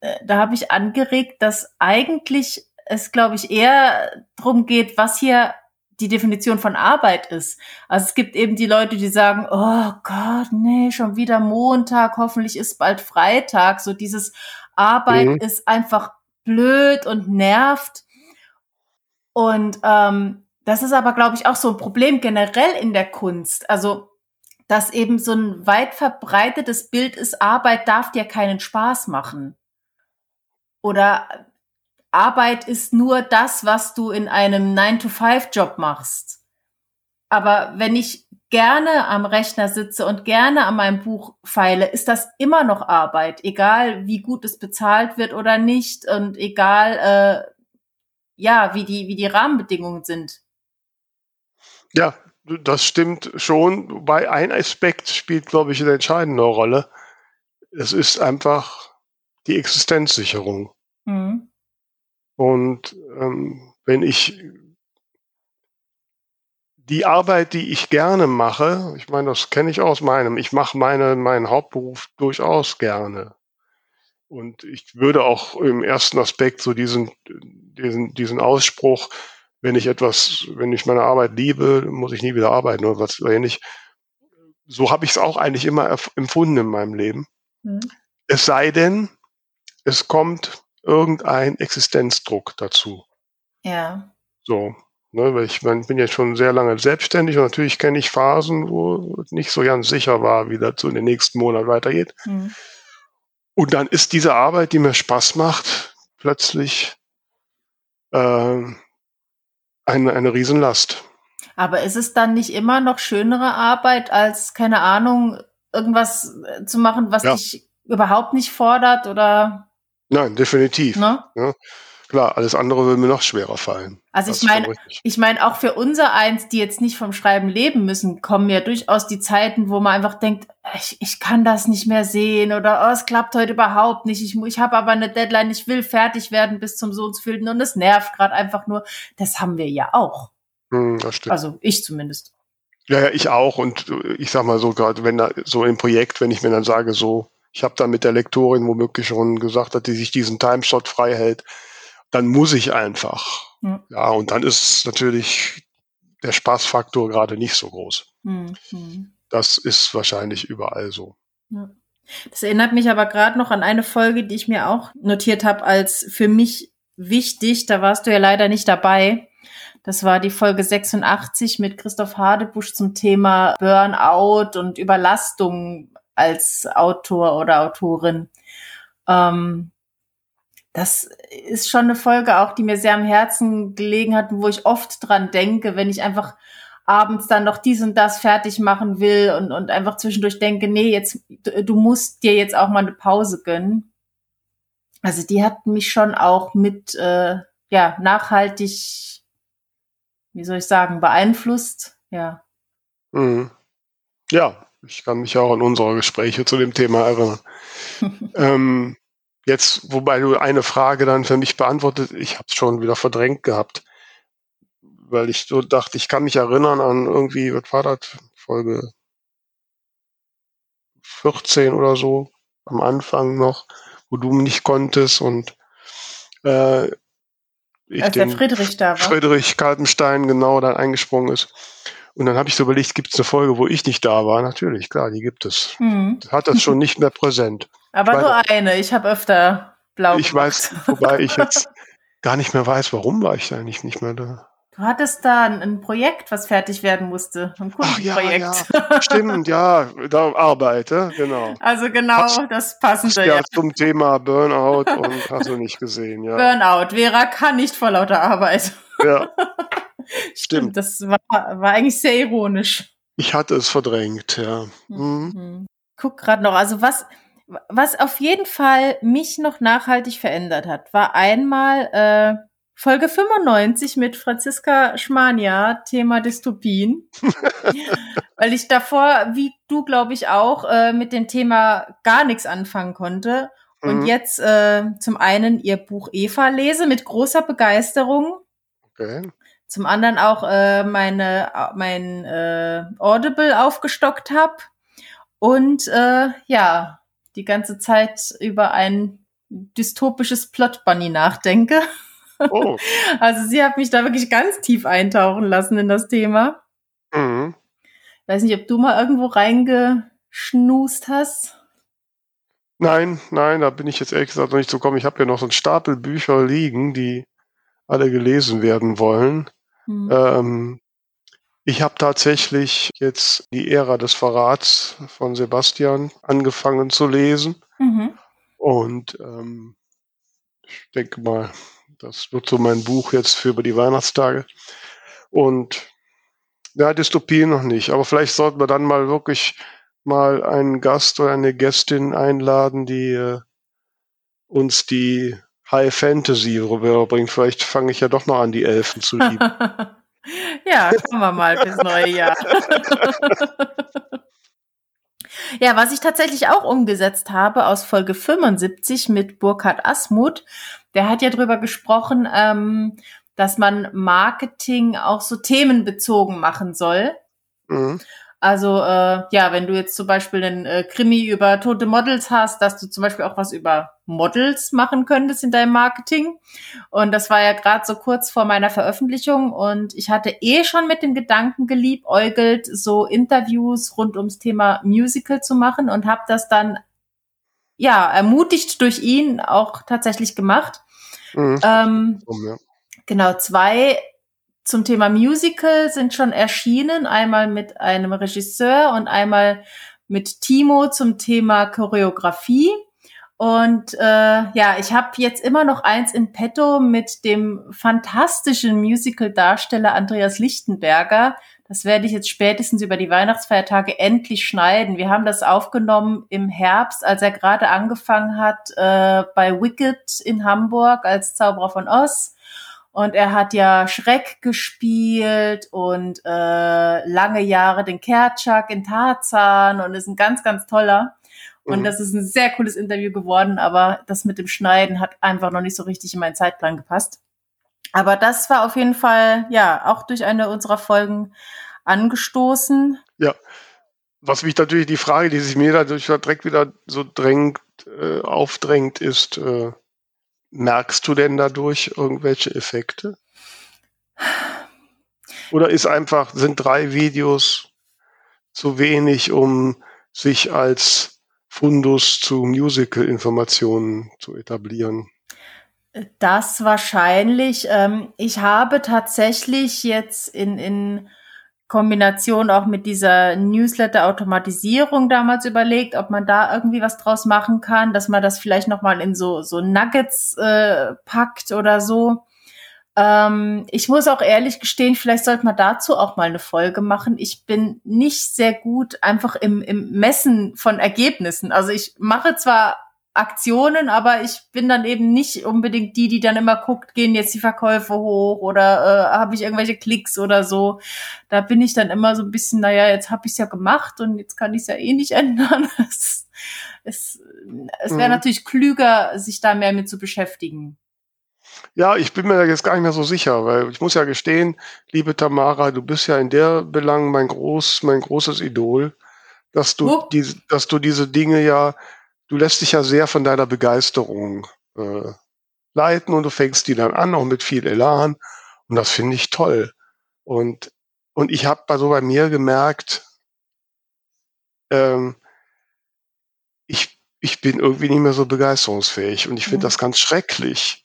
äh, da habe ich angeregt, dass eigentlich es, glaube ich, eher drum geht, was hier die Definition von Arbeit ist. Also es gibt eben die Leute, die sagen, oh Gott, nee, schon wieder Montag, hoffentlich ist bald Freitag. So dieses Arbeit mhm. ist einfach blöd und nervt. Und ähm, das ist aber, glaube ich, auch so ein Problem generell in der Kunst. Also, dass eben so ein weit verbreitetes Bild ist, Arbeit darf dir keinen Spaß machen. Oder Arbeit ist nur das, was du in einem 9-to-5-Job machst. Aber wenn ich gerne am Rechner sitze und gerne an meinem Buch feile, ist das immer noch Arbeit, egal wie gut es bezahlt wird oder nicht und egal äh, ja wie die wie die Rahmenbedingungen sind.
Ja, das stimmt schon. Wobei ein Aspekt spielt, glaube ich, eine entscheidende Rolle. Es ist einfach die Existenzsicherung. Und ähm, wenn ich die Arbeit, die ich gerne mache, ich meine, das kenne ich aus meinem, ich mache meine, meinen Hauptberuf durchaus gerne. Und ich würde auch im ersten Aspekt so diesen, diesen, diesen Ausspruch, wenn ich etwas, wenn ich meine Arbeit liebe, muss ich nie wieder arbeiten oder was ähnlich. So habe ich es auch eigentlich immer empfunden in meinem Leben. Mhm. Es sei denn, es kommt irgendein Existenzdruck dazu.
Ja.
So. Ne, weil ich mein, bin jetzt schon sehr lange selbstständig und natürlich kenne ich Phasen, wo nicht so ganz sicher war, wie das so in den nächsten Monat weitergeht. Mhm. Und dann ist diese Arbeit, die mir Spaß macht, plötzlich äh, eine, eine Riesenlast.
Aber ist es dann nicht immer noch schönere Arbeit, als, keine Ahnung, irgendwas zu machen, was ja. dich überhaupt nicht fordert oder?
Nein, definitiv. Ne? Ja. Klar, alles andere würde mir noch schwerer fallen.
Also ich meine, ich meine auch für unser eins, die jetzt nicht vom Schreiben leben müssen, kommen ja durchaus die Zeiten, wo man einfach denkt, ich, ich kann das nicht mehr sehen oder oh, es klappt heute überhaupt nicht. Ich, ich habe aber eine Deadline, ich will fertig werden bis zum so und es nervt gerade einfach nur. Das haben wir ja auch. Hm, das stimmt. Also ich zumindest.
Ja, ja, ich auch. Und ich sag mal so, gerade wenn da so im Projekt, wenn ich mir dann sage, so, ich habe da mit der Lektorin womöglich schon gesagt, dass die sich diesen Timeslot frei hält, dann muss ich einfach. Ja, ja und dann ist natürlich der Spaßfaktor gerade nicht so groß. Mhm. das ist wahrscheinlich überall so.
Ja. Das erinnert mich aber gerade noch an eine Folge, die ich mir auch notiert habe als für mich wichtig. Da warst du ja leider nicht dabei. Das war die Folge 86 mit Christoph Hadebusch zum Thema Burnout und Überlastung als Autor oder Autorin. Ähm, das ist schon eine Folge auch, die mir sehr am Herzen gelegen hat, wo ich oft dran denke, wenn ich einfach abends dann noch dies und das fertig machen will und, und einfach zwischendurch denke, nee, jetzt, du musst dir jetzt auch mal eine Pause gönnen. Also die hat mich schon auch mit, äh, ja, nachhaltig, wie soll ich sagen, beeinflusst, ja.
Mhm. Ja, ich kann mich auch an unsere Gespräche zu dem Thema erinnern. ähm, jetzt, wobei du eine Frage dann für mich beantwortet, ich habe es schon wieder verdrängt gehabt, weil ich so dachte, ich kann mich erinnern an irgendwie, was war das, Folge 14 oder so, am Anfang noch, wo du nicht konntest und äh,
ich Als den Friedrich da war.
Friedrich Kaltenstein genau dann eingesprungen ist. Und dann habe ich so überlegt, gibt es eine Folge, wo ich nicht da war? Natürlich, klar, die gibt es. Mhm. Hat das schon nicht mehr präsent.
Aber ich nur meine, eine, ich habe öfter blau
Ich gemacht. weiß, wobei ich jetzt gar nicht mehr weiß, warum war ich da eigentlich nicht mehr da.
Du hattest da ein, Projekt, was fertig werden musste. Ein Kundenprojekt.
Ach, ja, ja. Stimmt, ja, da arbeite, genau.
Also genau was, das passende.
Ja, ja, zum Thema Burnout und hast du nicht gesehen, ja.
Burnout. Vera kann nicht vor lauter Arbeit.
Ja.
Stimmt. Das war, war eigentlich sehr ironisch.
Ich hatte es verdrängt, ja. Mhm.
mhm. Guck gerade noch, also was, was auf jeden Fall mich noch nachhaltig verändert hat, war einmal äh, Folge 95 mit Franziska Schmania, Thema Dystopien. Weil ich davor, wie du, glaube ich, auch, äh, mit dem Thema gar nichts anfangen konnte. Und mhm. jetzt äh, zum einen ihr Buch Eva lese mit großer Begeisterung. Okay zum anderen auch äh, meine mein äh, Audible aufgestockt habe und äh, ja die ganze Zeit über ein dystopisches Plot Bunny nachdenke. Oh. Also sie hat mich da wirklich ganz tief eintauchen lassen in das Thema. Mhm. Weiß nicht, ob du mal irgendwo reingeschnust hast.
Nein, nein, da bin ich jetzt ehrlich gesagt noch nicht so gekommen. Ich habe ja noch so einen Stapel Bücher liegen, die alle gelesen werden wollen. Mhm. Ähm, ich habe tatsächlich jetzt die Ära des Verrats von Sebastian angefangen zu lesen. Mhm. Und ähm, ich denke mal, das wird so mein Buch jetzt für über die Weihnachtstage. Und ja, Dystopie noch nicht. Aber vielleicht sollten wir dann mal wirklich mal einen Gast oder eine Gästin einladen, die äh, uns die High Fantasy rüberbringt. Vielleicht fange ich ja doch noch an, die Elfen zu lieben.
ja, schauen wir mal fürs neue Jahr. ja, was ich tatsächlich auch umgesetzt habe aus Folge 75 mit Burkhard Asmuth, der hat ja drüber gesprochen, ähm, dass man Marketing auch so themenbezogen machen soll. Mhm. Also äh, ja, wenn du jetzt zum Beispiel einen äh, Krimi über tote Models hast, dass du zum Beispiel auch was über Models machen könntest in deinem Marketing. Und das war ja gerade so kurz vor meiner Veröffentlichung und ich hatte eh schon mit dem Gedanken geliebäugelt, so Interviews rund ums Thema Musical zu machen und habe das dann ja ermutigt durch ihn auch tatsächlich gemacht. Mhm. Ähm, ja. Genau, zwei zum Thema Musical sind schon erschienen, einmal mit einem Regisseur und einmal mit Timo zum Thema Choreografie. Und äh, ja, ich habe jetzt immer noch eins in petto mit dem fantastischen Musical-Darsteller Andreas Lichtenberger. Das werde ich jetzt spätestens über die Weihnachtsfeiertage endlich schneiden. Wir haben das aufgenommen im Herbst, als er gerade angefangen hat äh, bei Wicked in Hamburg als Zauberer von Oz. Und er hat ja Schreck gespielt und äh, lange Jahre den Kertschak in Tarzan und ist ein ganz, ganz toller. Und mhm. das ist ein sehr cooles Interview geworden, aber das mit dem Schneiden hat einfach noch nicht so richtig in meinen Zeitplan gepasst. Aber das war auf jeden Fall, ja, auch durch eine unserer Folgen angestoßen.
Ja. Was mich natürlich die Frage, die sich mir dadurch direkt wieder so drängt, äh, aufdrängt, ist, äh, Merkst du denn dadurch irgendwelche Effekte? Oder ist einfach, sind drei Videos zu wenig, um sich als Fundus zu Musical-Informationen zu etablieren?
Das wahrscheinlich. Ähm, ich habe tatsächlich jetzt in, in Kombination auch mit dieser Newsletter-Automatisierung damals überlegt, ob man da irgendwie was draus machen kann, dass man das vielleicht nochmal in so, so Nuggets äh, packt oder so. Ähm, ich muss auch ehrlich gestehen, vielleicht sollte man dazu auch mal eine Folge machen. Ich bin nicht sehr gut einfach im, im Messen von Ergebnissen. Also ich mache zwar Aktionen, aber ich bin dann eben nicht unbedingt die, die dann immer guckt, gehen jetzt die Verkäufe hoch oder äh, habe ich irgendwelche Klicks oder so. Da bin ich dann immer so ein bisschen, naja, jetzt habe ich es ja gemacht und jetzt kann ich es ja eh nicht ändern. es es, es wäre mhm. natürlich klüger, sich da mehr mit zu beschäftigen.
Ja, ich bin mir jetzt gar nicht mehr so sicher, weil ich muss ja gestehen, liebe Tamara, du bist ja in der Belang mein groß, mein großes Idol, dass du, oh. die, dass du diese Dinge ja du lässt dich ja sehr von deiner Begeisterung äh, leiten und du fängst die dann an, auch mit viel Elan. Und das finde ich toll. Und, und ich habe so bei mir gemerkt, ähm, ich, ich bin irgendwie nicht mehr so begeisterungsfähig und ich finde mhm. das ganz schrecklich.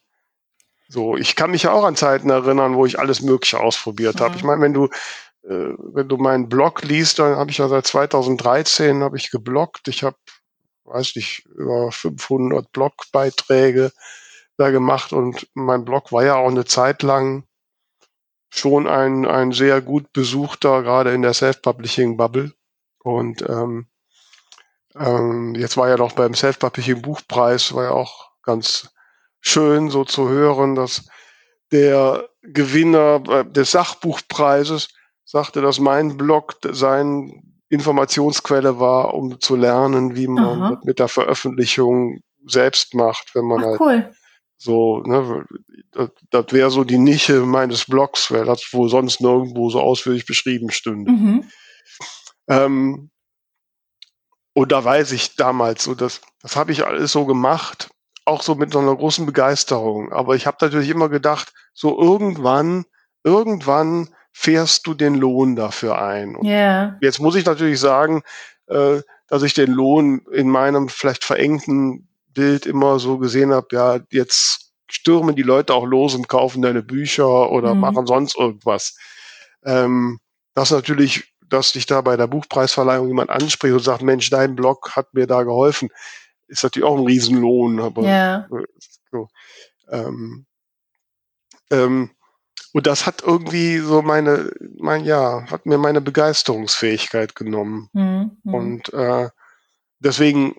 So, ich kann mich ja auch an Zeiten erinnern, wo ich alles Mögliche ausprobiert mhm. habe. Ich meine, wenn du äh, wenn du meinen Blog liest, dann habe ich ja seit 2013 habe ich gebloggt. Ich habe weiß nicht, über 500 Blogbeiträge da gemacht und mein Blog war ja auch eine Zeit lang schon ein, ein sehr gut besuchter, gerade in der Self-Publishing-Bubble. Und ähm, ähm, jetzt war ja doch beim Self-Publishing-Buchpreis, war ja auch ganz schön so zu hören, dass der Gewinner äh, des Sachbuchpreises sagte, dass mein Blog sein Informationsquelle war, um zu lernen, wie man Aha. mit der Veröffentlichung selbst macht, wenn man Ach, halt cool. so, ne, das, das wäre so die Nische meines Blogs, weil das wo sonst nirgendwo so ausführlich beschrieben stünde. Mhm. Ähm, und da weiß ich damals, so das, das habe ich alles so gemacht, auch so mit so einer großen Begeisterung. Aber ich habe natürlich immer gedacht, so irgendwann, irgendwann fährst du den Lohn dafür ein. Yeah. Jetzt muss ich natürlich sagen, äh, dass ich den Lohn in meinem vielleicht verengten Bild immer so gesehen habe, ja, jetzt stürmen die Leute auch los und kaufen deine Bücher oder mhm. machen sonst irgendwas. Ähm, das natürlich, dass dich da bei der Buchpreisverleihung jemand anspricht und sagt, Mensch, dein Blog hat mir da geholfen, ist natürlich auch ein Riesenlohn. Aber yeah. so, ähm, ähm, und das hat irgendwie so meine, mein, ja, hat mir meine Begeisterungsfähigkeit genommen. Mhm. Und äh, deswegen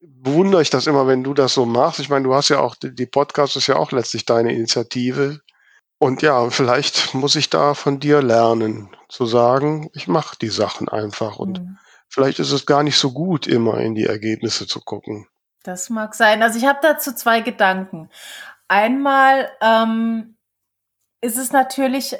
bewundere ich das immer, wenn du das so machst. Ich meine, du hast ja auch, die Podcast ist ja auch letztlich deine Initiative. Und ja, vielleicht muss ich da von dir lernen, zu sagen, ich mache die Sachen einfach. Und mhm. vielleicht ist es gar nicht so gut, immer in die Ergebnisse zu gucken.
Das mag sein. Also ich habe dazu zwei Gedanken. Einmal, ähm, ist es natürlich,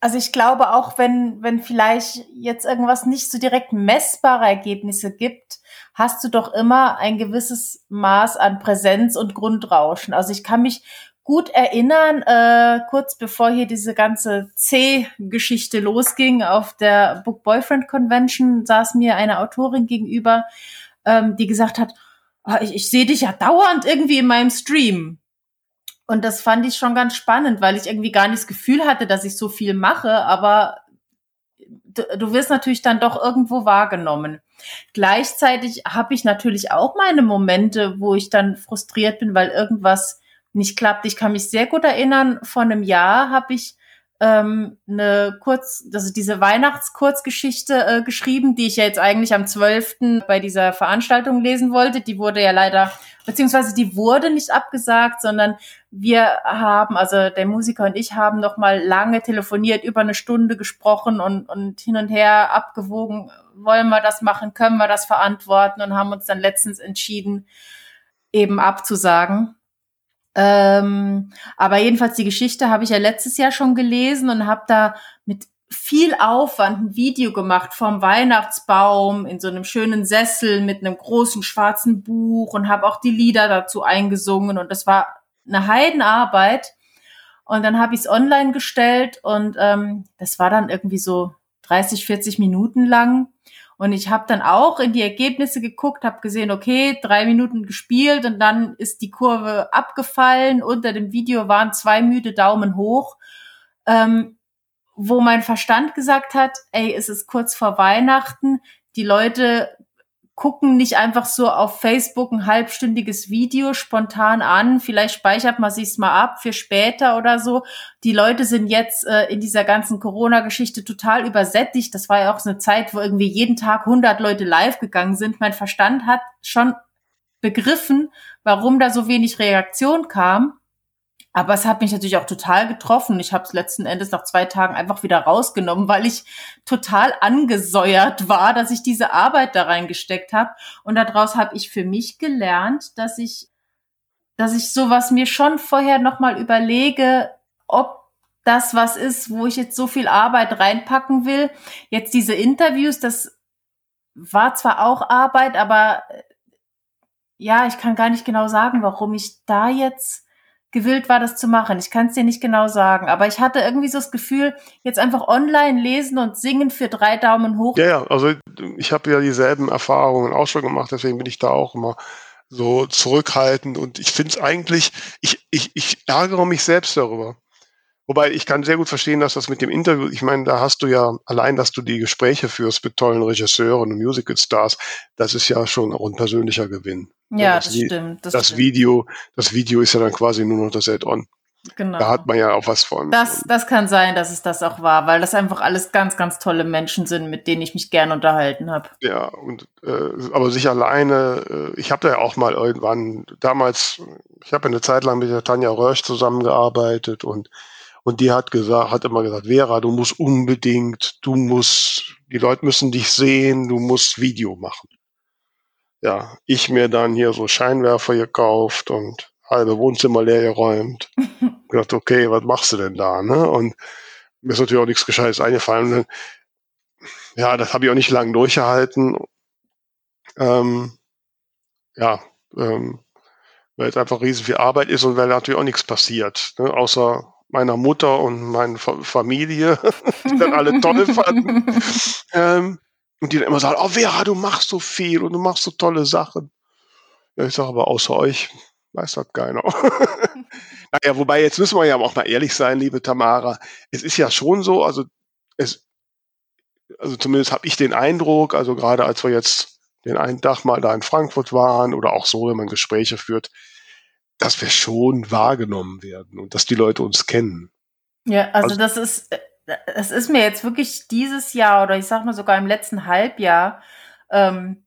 also ich glaube auch, wenn, wenn vielleicht jetzt irgendwas nicht so direkt messbare Ergebnisse gibt, hast du doch immer ein gewisses Maß an Präsenz und Grundrauschen. Also ich kann mich gut erinnern, äh, kurz bevor hier diese ganze C-Geschichte losging, auf der Book Boyfriend Convention saß mir eine Autorin gegenüber, ähm, die gesagt hat, oh, ich, ich sehe dich ja dauernd irgendwie in meinem Stream. Und das fand ich schon ganz spannend, weil ich irgendwie gar nicht das Gefühl hatte, dass ich so viel mache, aber du, du wirst natürlich dann doch irgendwo wahrgenommen. Gleichzeitig habe ich natürlich auch meine Momente, wo ich dann frustriert bin, weil irgendwas nicht klappt. Ich kann mich sehr gut erinnern, vor einem Jahr habe ich ähm, eine kurz, also diese Weihnachtskurzgeschichte äh, geschrieben, die ich ja jetzt eigentlich am 12. bei dieser Veranstaltung lesen wollte. Die wurde ja leider, beziehungsweise die wurde nicht abgesagt, sondern wir haben, also der Musiker und ich haben noch mal lange telefoniert, über eine Stunde gesprochen und, und hin und her abgewogen, wollen wir das machen, können wir das verantworten und haben uns dann letztens entschieden, eben abzusagen. Ähm, aber jedenfalls die Geschichte habe ich ja letztes Jahr schon gelesen und habe da mit viel Aufwand ein Video gemacht vom Weihnachtsbaum in so einem schönen Sessel mit einem großen schwarzen Buch und habe auch die Lieder dazu eingesungen und das war eine Heidenarbeit. Und dann habe ich es online gestellt und ähm, das war dann irgendwie so 30, 40 Minuten lang. Und ich habe dann auch in die Ergebnisse geguckt, habe gesehen, okay, drei Minuten gespielt und dann ist die Kurve abgefallen. Unter dem Video waren zwei müde Daumen hoch, ähm, wo mein Verstand gesagt hat, ey, es ist kurz vor Weihnachten, die Leute gucken nicht einfach so auf Facebook ein halbstündiges Video spontan an. Vielleicht speichert man sich's mal ab für später oder so. Die Leute sind jetzt äh, in dieser ganzen Corona-Geschichte total übersättigt. Das war ja auch so eine Zeit, wo irgendwie jeden Tag 100 Leute live gegangen sind. Mein Verstand hat schon begriffen, warum da so wenig Reaktion kam. Aber es hat mich natürlich auch total getroffen. Ich habe es letzten Endes nach zwei Tagen einfach wieder rausgenommen, weil ich total angesäuert war, dass ich diese Arbeit da reingesteckt habe. Und daraus habe ich für mich gelernt, dass ich, dass ich sowas mir schon vorher nochmal überlege, ob das was ist, wo ich jetzt so viel Arbeit reinpacken will. Jetzt diese Interviews, das war zwar auch Arbeit, aber ja, ich kann gar nicht genau sagen, warum ich da jetzt gewillt war, das zu machen. Ich kann es dir nicht genau sagen, aber ich hatte irgendwie so das Gefühl, jetzt einfach online lesen und singen für drei Daumen hoch.
Ja, ja, also ich habe ja dieselben Erfahrungen auch schon gemacht, deswegen bin ich da auch immer so zurückhaltend und ich finde es eigentlich, ich, ich, ich ärgere mich selbst darüber. Wobei ich kann sehr gut verstehen, dass das mit dem Interview, ich meine, da hast du ja allein, dass du die Gespräche führst mit tollen Regisseuren und Musical Stars, das ist ja schon auch ein persönlicher Gewinn.
Ja, das, das stimmt.
Das, das stimmt. Video, das Video ist ja dann quasi nur noch das Add-on. Genau. Da hat man ja auch was von.
Das, das kann sein, dass es das auch war, weil das einfach alles ganz, ganz tolle Menschen sind, mit denen ich mich gern unterhalten habe.
Ja, und äh, aber sich alleine, äh, ich habe da ja auch mal irgendwann, damals, ich habe eine Zeit lang mit der Tanja Rösch zusammengearbeitet und und die hat gesagt, hat immer gesagt, Vera, du musst unbedingt, du musst, die Leute müssen dich sehen, du musst Video machen ja, ich mir dann hier so Scheinwerfer gekauft und halbe Wohnzimmer leer geräumt. gedacht, okay, was machst du denn da? Ne? Und mir ist natürlich auch nichts Gescheites eingefallen. Ja, das habe ich auch nicht lange durchgehalten. Ähm, ja, ähm, weil es einfach riesig viel Arbeit ist und weil natürlich auch nichts passiert, ne? außer meiner Mutter und meiner Familie, die dann alle toll fanden. ähm, und die dann immer sagen, oh Vera, du machst so viel und du machst so tolle Sachen. Ja, ich sage aber, außer euch weiß das keiner. naja, wobei, jetzt müssen wir ja auch mal ehrlich sein, liebe Tamara. Es ist ja schon so, also es, also zumindest habe ich den Eindruck, also gerade als wir jetzt den einen Tag mal da in Frankfurt waren oder auch so, wenn man Gespräche führt, dass wir schon wahrgenommen werden und dass die Leute uns kennen.
Ja, also, also das ist, es ist mir jetzt wirklich dieses Jahr oder ich sag mal sogar im letzten Halbjahr ähm,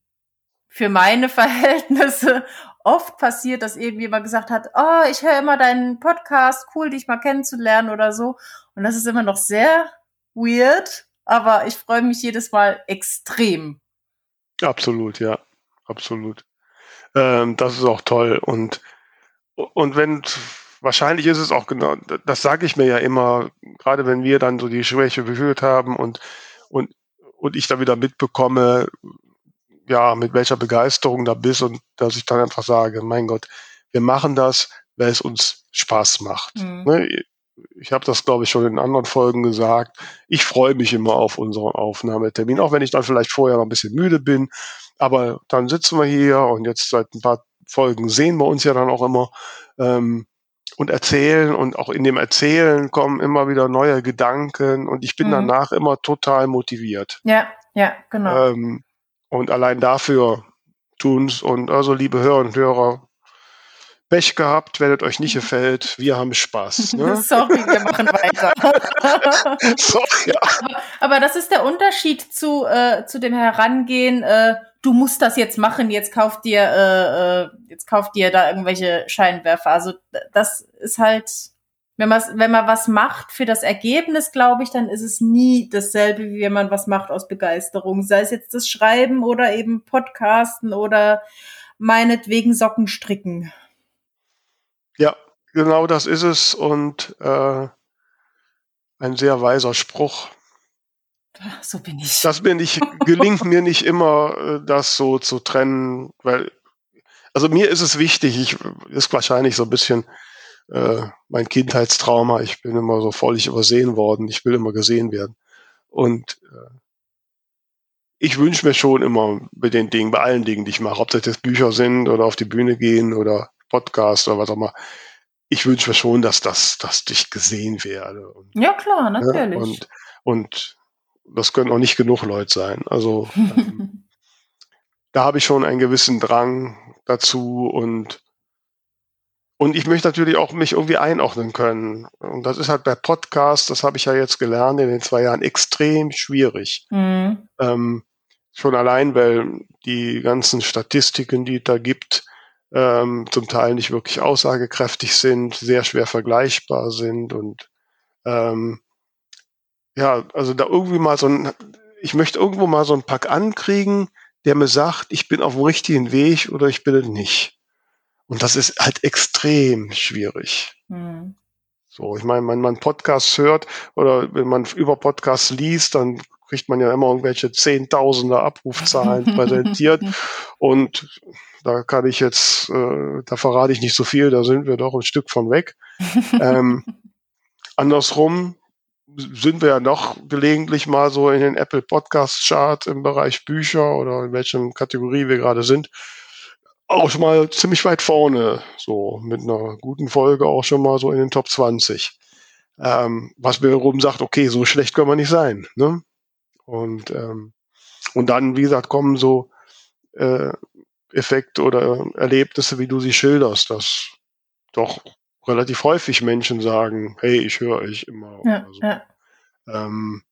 für meine Verhältnisse oft passiert, dass irgendjemand gesagt hat, oh, ich höre immer deinen Podcast, cool, dich mal kennenzulernen oder so. Und das ist immer noch sehr weird, aber ich freue mich jedes Mal extrem.
Absolut, ja, absolut. Ähm, das ist auch toll. Und, und wenn wahrscheinlich ist es auch genau, das sage ich mir ja immer, gerade wenn wir dann so die Schwäche gefühlt haben und, und, und ich da wieder mitbekomme, ja, mit welcher Begeisterung da bist und dass ich dann einfach sage, mein Gott, wir machen das, weil es uns Spaß macht. Mhm. Ne? Ich habe das, glaube ich, schon in anderen Folgen gesagt. Ich freue mich immer auf unseren Aufnahmetermin, auch wenn ich dann vielleicht vorher noch ein bisschen müde bin. Aber dann sitzen wir hier und jetzt seit ein paar Folgen sehen wir uns ja dann auch immer. Ähm, und erzählen und auch in dem Erzählen kommen immer wieder neue Gedanken und ich bin mhm. danach immer total motiviert.
Ja, ja, genau.
Ähm, und allein dafür tun's und also liebe Hörer und Hörer, Pech gehabt, wenn es euch nicht gefällt, wir haben Spaß. Ne?
Sorry, wir machen weiter. so, ja. aber, aber, das ist der Unterschied zu, äh, zu dem Herangehen, äh, du musst das jetzt machen, jetzt kauf dir, äh, äh, jetzt kauf dir da irgendwelche Scheinwerfer. Also das ist halt, wenn man wenn man was macht für das Ergebnis, glaube ich, dann ist es nie dasselbe, wie wenn man was macht aus Begeisterung. Sei es jetzt das Schreiben oder eben Podcasten oder meinetwegen Socken stricken.
Ja, genau das ist es und äh, ein sehr weiser Spruch.
So bin ich.
Das mir nicht, gelingt mir nicht immer, äh, das so zu trennen, weil, also mir ist es wichtig, ich, ist wahrscheinlich so ein bisschen äh, mein Kindheitstrauma, ich bin immer so völlig übersehen worden, ich will immer gesehen werden. Und äh, ich wünsche mir schon immer bei den Dingen, bei allen Dingen, die ich mache, ob das jetzt Bücher sind oder auf die Bühne gehen oder Podcast oder was auch immer, ich wünsche mir schon, dass das, dass ich gesehen werde. Und,
ja, klar, natürlich.
Ja, und, und das können auch nicht genug Leute sein. Also ähm, da habe ich schon einen gewissen Drang dazu und und ich möchte natürlich auch mich irgendwie einordnen können. Und das ist halt bei Podcasts, das habe ich ja jetzt gelernt in den zwei Jahren, extrem schwierig. Mhm. Ähm, schon allein, weil die ganzen Statistiken, die es da gibt, ähm, zum Teil nicht wirklich aussagekräftig sind, sehr schwer vergleichbar sind und ähm, ja, also da irgendwie mal so ein, ich möchte irgendwo mal so ein Pack ankriegen, der mir sagt, ich bin auf dem richtigen Weg oder ich bin es nicht. Und das ist halt extrem schwierig. Mhm. So, ich meine, wenn man Podcasts hört oder wenn man über Podcasts liest, dann kriegt man ja immer irgendwelche Zehntausender Abrufzahlen präsentiert. Und da kann ich jetzt, äh, da verrate ich nicht so viel, da sind wir doch ein Stück von weg. ähm, andersrum sind wir ja noch gelegentlich mal so in den Apple Podcast Chart im Bereich Bücher oder in welchem Kategorie wir gerade sind, auch schon mal ziemlich weit vorne, so mit einer guten Folge auch schon mal so in den Top 20. Ähm, was wiederum sagt, okay, so schlecht können wir nicht sein. Ne? Und, ähm, und dann, wie gesagt, kommen so äh, Effekte oder Erlebnisse, wie du sie schilderst, dass doch relativ häufig Menschen sagen, hey, ich höre euch immer. Ja, so. ja. Ähm,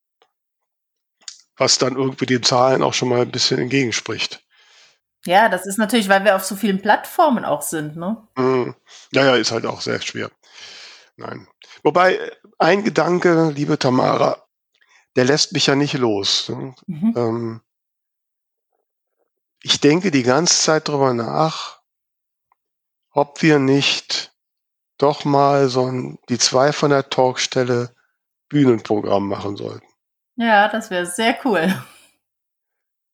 was dann irgendwie den Zahlen auch schon mal ein bisschen entgegenspricht.
Ja, das ist natürlich, weil wir auf so vielen Plattformen auch sind, ne?
Mhm. Ja, ja, ist halt auch sehr schwer. Nein. Wobei, ein Gedanke, liebe Tamara, der lässt mich ja nicht los. Ne? Mhm. Ähm, ich denke die ganze Zeit darüber nach, ob wir nicht doch mal so ein, die zwei von der Talkstelle Bühnenprogramm machen sollten.
Ja, das wäre sehr cool.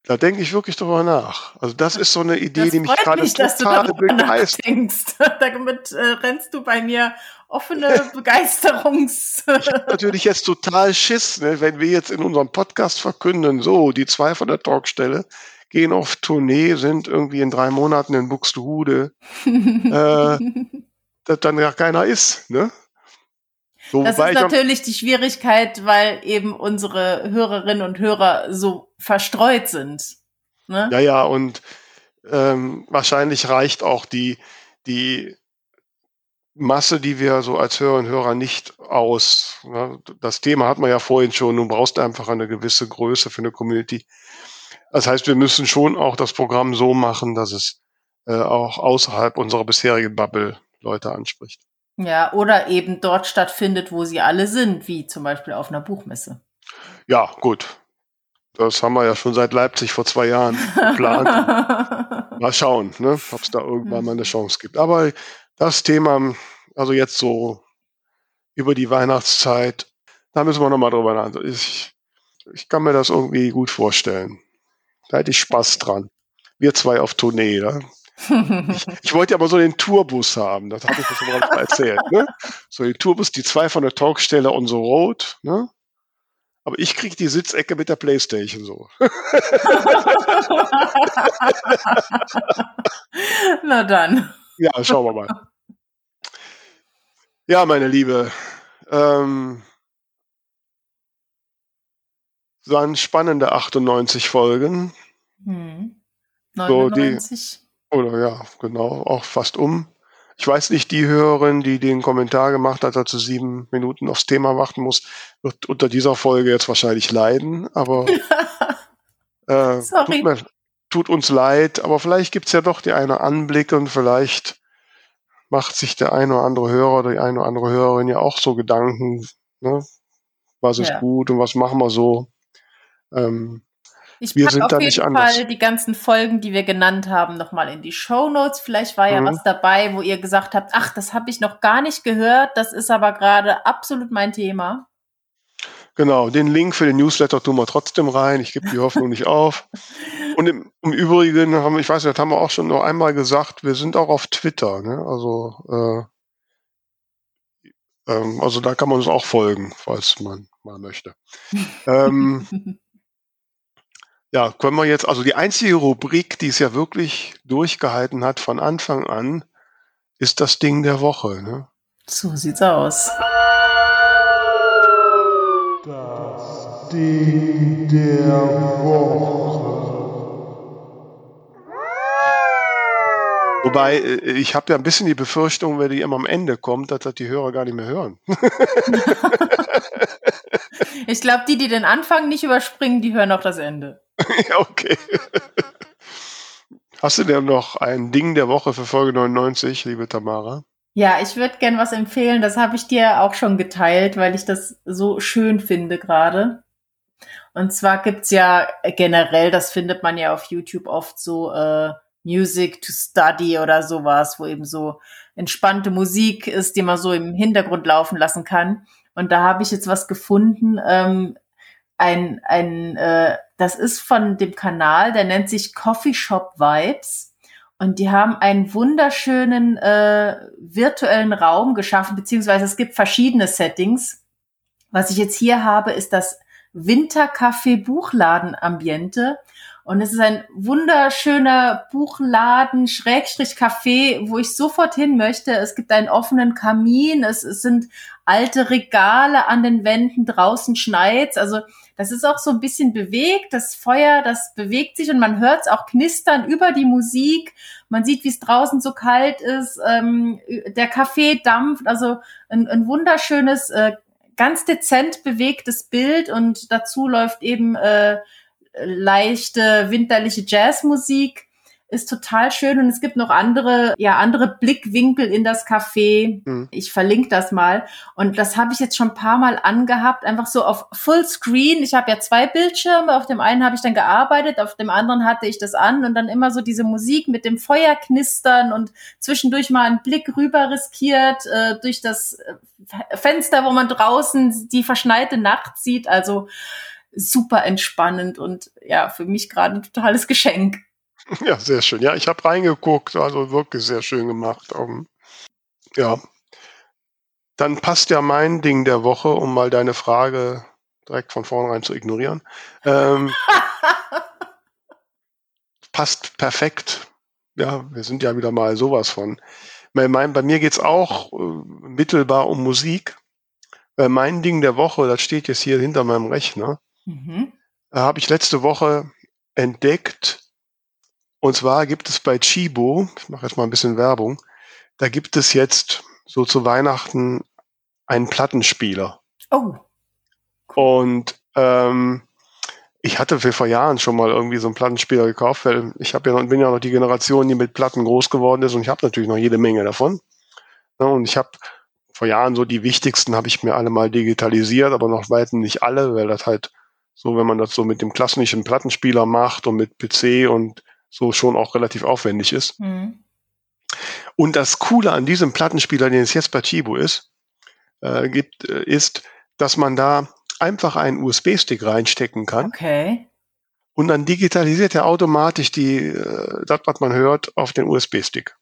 Da denke ich wirklich drüber nach. Also das ist so eine Idee, das die mich gerade mich, total begeistert.
Damit äh, rennst du bei mir offene Begeisterungs.
ich habe natürlich jetzt total Schiss, ne, wenn wir jetzt in unserem Podcast verkünden, so die zwei von der Talkstelle gehen auf Tournee, sind irgendwie in drei Monaten in Buxtehude, äh, dass dann gar keiner ist. Ne?
So, das ist natürlich die Schwierigkeit, weil eben unsere Hörerinnen und Hörer so verstreut sind.
Ne? Ja, ja, und ähm, wahrscheinlich reicht auch die, die Masse, die wir so als Hörerinnen und Hörer nicht aus. Ne? Das Thema hat man ja vorhin schon, du brauchst einfach eine gewisse Größe für eine Community. Das heißt, wir müssen schon auch das Programm so machen, dass es äh, auch außerhalb unserer bisherigen Bubble Leute anspricht.
Ja, oder eben dort stattfindet, wo sie alle sind, wie zum Beispiel auf einer Buchmesse.
Ja, gut. Das haben wir ja schon seit Leipzig vor zwei Jahren geplant. mal schauen, ne, ob es da irgendwann mal eine Chance gibt. Aber das Thema, also jetzt so über die Weihnachtszeit, da müssen wir nochmal drüber nachdenken. Ich, ich kann mir das irgendwie gut vorstellen. Da hätte ich Spaß dran. Wir zwei auf Tournee, da ich, ich, wollte aber so den Tourbus haben, das hatte ich schon mal erzählt. Ne? So den Tourbus, die zwei von der Talkstelle on the road. Ne? Aber ich kriege die Sitzecke mit der Playstation so.
Na dann.
Ja, schauen wir mal. Ja, meine Liebe. Ähm, waren spannende 98 Folgen. Hm. 99. So, die, oder ja, genau, auch fast um. Ich weiß nicht, die Hörerin, die den Kommentar gemacht hat, dazu sieben Minuten aufs Thema warten muss, wird unter dieser Folge jetzt wahrscheinlich leiden, aber äh, tut, mir, tut, uns leid, aber vielleicht gibt's ja doch die eine Anblick und vielleicht macht sich der eine oder andere Hörer oder die eine oder andere Hörerin ja auch so Gedanken, ne? was ist ja. gut und was machen wir so. Ähm,
ich wir sind auf da jeden Fall die ganzen Folgen, die wir genannt haben, nochmal in die Show Notes. Vielleicht war ja mhm. was dabei, wo ihr gesagt habt, ach, das habe ich noch gar nicht gehört, das ist aber gerade absolut mein Thema.
Genau, den Link für den Newsletter tun wir trotzdem rein. Ich gebe die Hoffnung nicht auf. Und im, im, Übrigen haben, ich weiß nicht, das haben wir auch schon noch einmal gesagt, wir sind auch auf Twitter. Ne? Also äh, Ähm, also da kann man uns auch folgen, falls man mal möchte. ähm, ja, können wir jetzt, also die einzige Rubrik, die es ja wirklich durchgehalten hat von Anfang an, ist das Ding der Woche. Ne?
So sieht's aus.
Das Ding der Woche. Wobei, äh, ich habe ja ein bisschen die Befürchtung, wenn die immer am Ende kommt, dass das die Hörer gar nicht mehr hören.
ich glaube, die, die den Anfang nicht überspringen, die hören auch das Ende.
ja, okay. Hast du denn noch ein Ding der Woche für Folge 99, liebe Tamara?
Ja, ich würde gern was empfehlen. Das habe ich dir auch schon geteilt, weil ich das so schön finde gerade. Und zwar gibt's ja generell, das findet man ja auf YouTube oft so äh, Music to Study oder sowas, wo eben so entspannte Musik ist, die man so im Hintergrund laufen lassen kann. Und da habe ich jetzt was gefunden. Ähm, ein, ein, äh, das ist von dem Kanal, der nennt sich Coffee Shop Vibes. Und die haben einen wunderschönen äh, virtuellen Raum geschaffen, beziehungsweise es gibt verschiedene Settings. Was ich jetzt hier habe, ist das Wintercafé Buchladen Ambiente. Und es ist ein wunderschöner Buchladen, Schrägstrich Café, wo ich sofort hin möchte. Es gibt einen offenen Kamin, es, es sind alte Regale an den Wänden, draußen schneit's. Also das ist auch so ein bisschen bewegt. Das Feuer, das bewegt sich und man hört es auch knistern über die Musik. Man sieht, wie es draußen so kalt ist. Ähm, der Kaffee dampft. Also ein, ein wunderschönes, äh, ganz dezent bewegtes Bild und dazu läuft eben äh, leichte winterliche Jazzmusik ist total schön und es gibt noch andere, ja, andere Blickwinkel in das Café. Mhm. Ich verlinke das mal. Und das habe ich jetzt schon ein paar Mal angehabt, einfach so auf Fullscreen. Ich habe ja zwei Bildschirme. Auf dem einen habe ich dann gearbeitet, auf dem anderen hatte ich das an und dann immer so diese Musik mit dem Feuer knistern und zwischendurch mal einen Blick rüber riskiert äh, durch das Fenster, wo man draußen die verschneite Nacht sieht. Also super entspannend und ja, für mich gerade ein totales Geschenk.
Ja, sehr schön. Ja, ich habe reingeguckt, also wirklich sehr schön gemacht. Um, ähm, ja. Dann passt ja mein Ding der Woche, um mal deine Frage direkt von vornherein zu ignorieren. Ähm, passt perfekt. Ja, wir sind ja wieder mal sowas von. Bei, mein, bei mir geht's auch äh, mittelbar um Musik. Äh, mein Ding der Woche, das steht jetzt hier hinter meinem Rechner, mhm. äh, habe ich letzte Woche entdeckt, und zwar gibt es bei Chibo, ich mache jetzt mal ein bisschen Werbung, da gibt es jetzt so zu Weihnachten einen Plattenspieler. Oh. Und ähm, ich hatte für vor Jahren schon mal irgendwie so einen Plattenspieler gekauft, weil ich habe ja bin ja noch die Generation, die mit Platten groß geworden ist und ich habe natürlich noch jede Menge davon. Ja, und ich habe vor Jahren so die wichtigsten habe ich mir alle mal digitalisiert, aber noch weiten nicht alle, weil das halt so, wenn man das so mit dem klassischen Plattenspieler macht und mit PC und so schon auch relativ aufwendig ist. Mhm. Und das Coole an diesem Plattenspieler, den es jetzt bei Chibo ist, äh, gibt, äh, ist, dass man da einfach einen USB-Stick reinstecken kann.
Okay.
Und dann digitalisiert er automatisch die, äh, das, was man hört, auf den USB-Stick.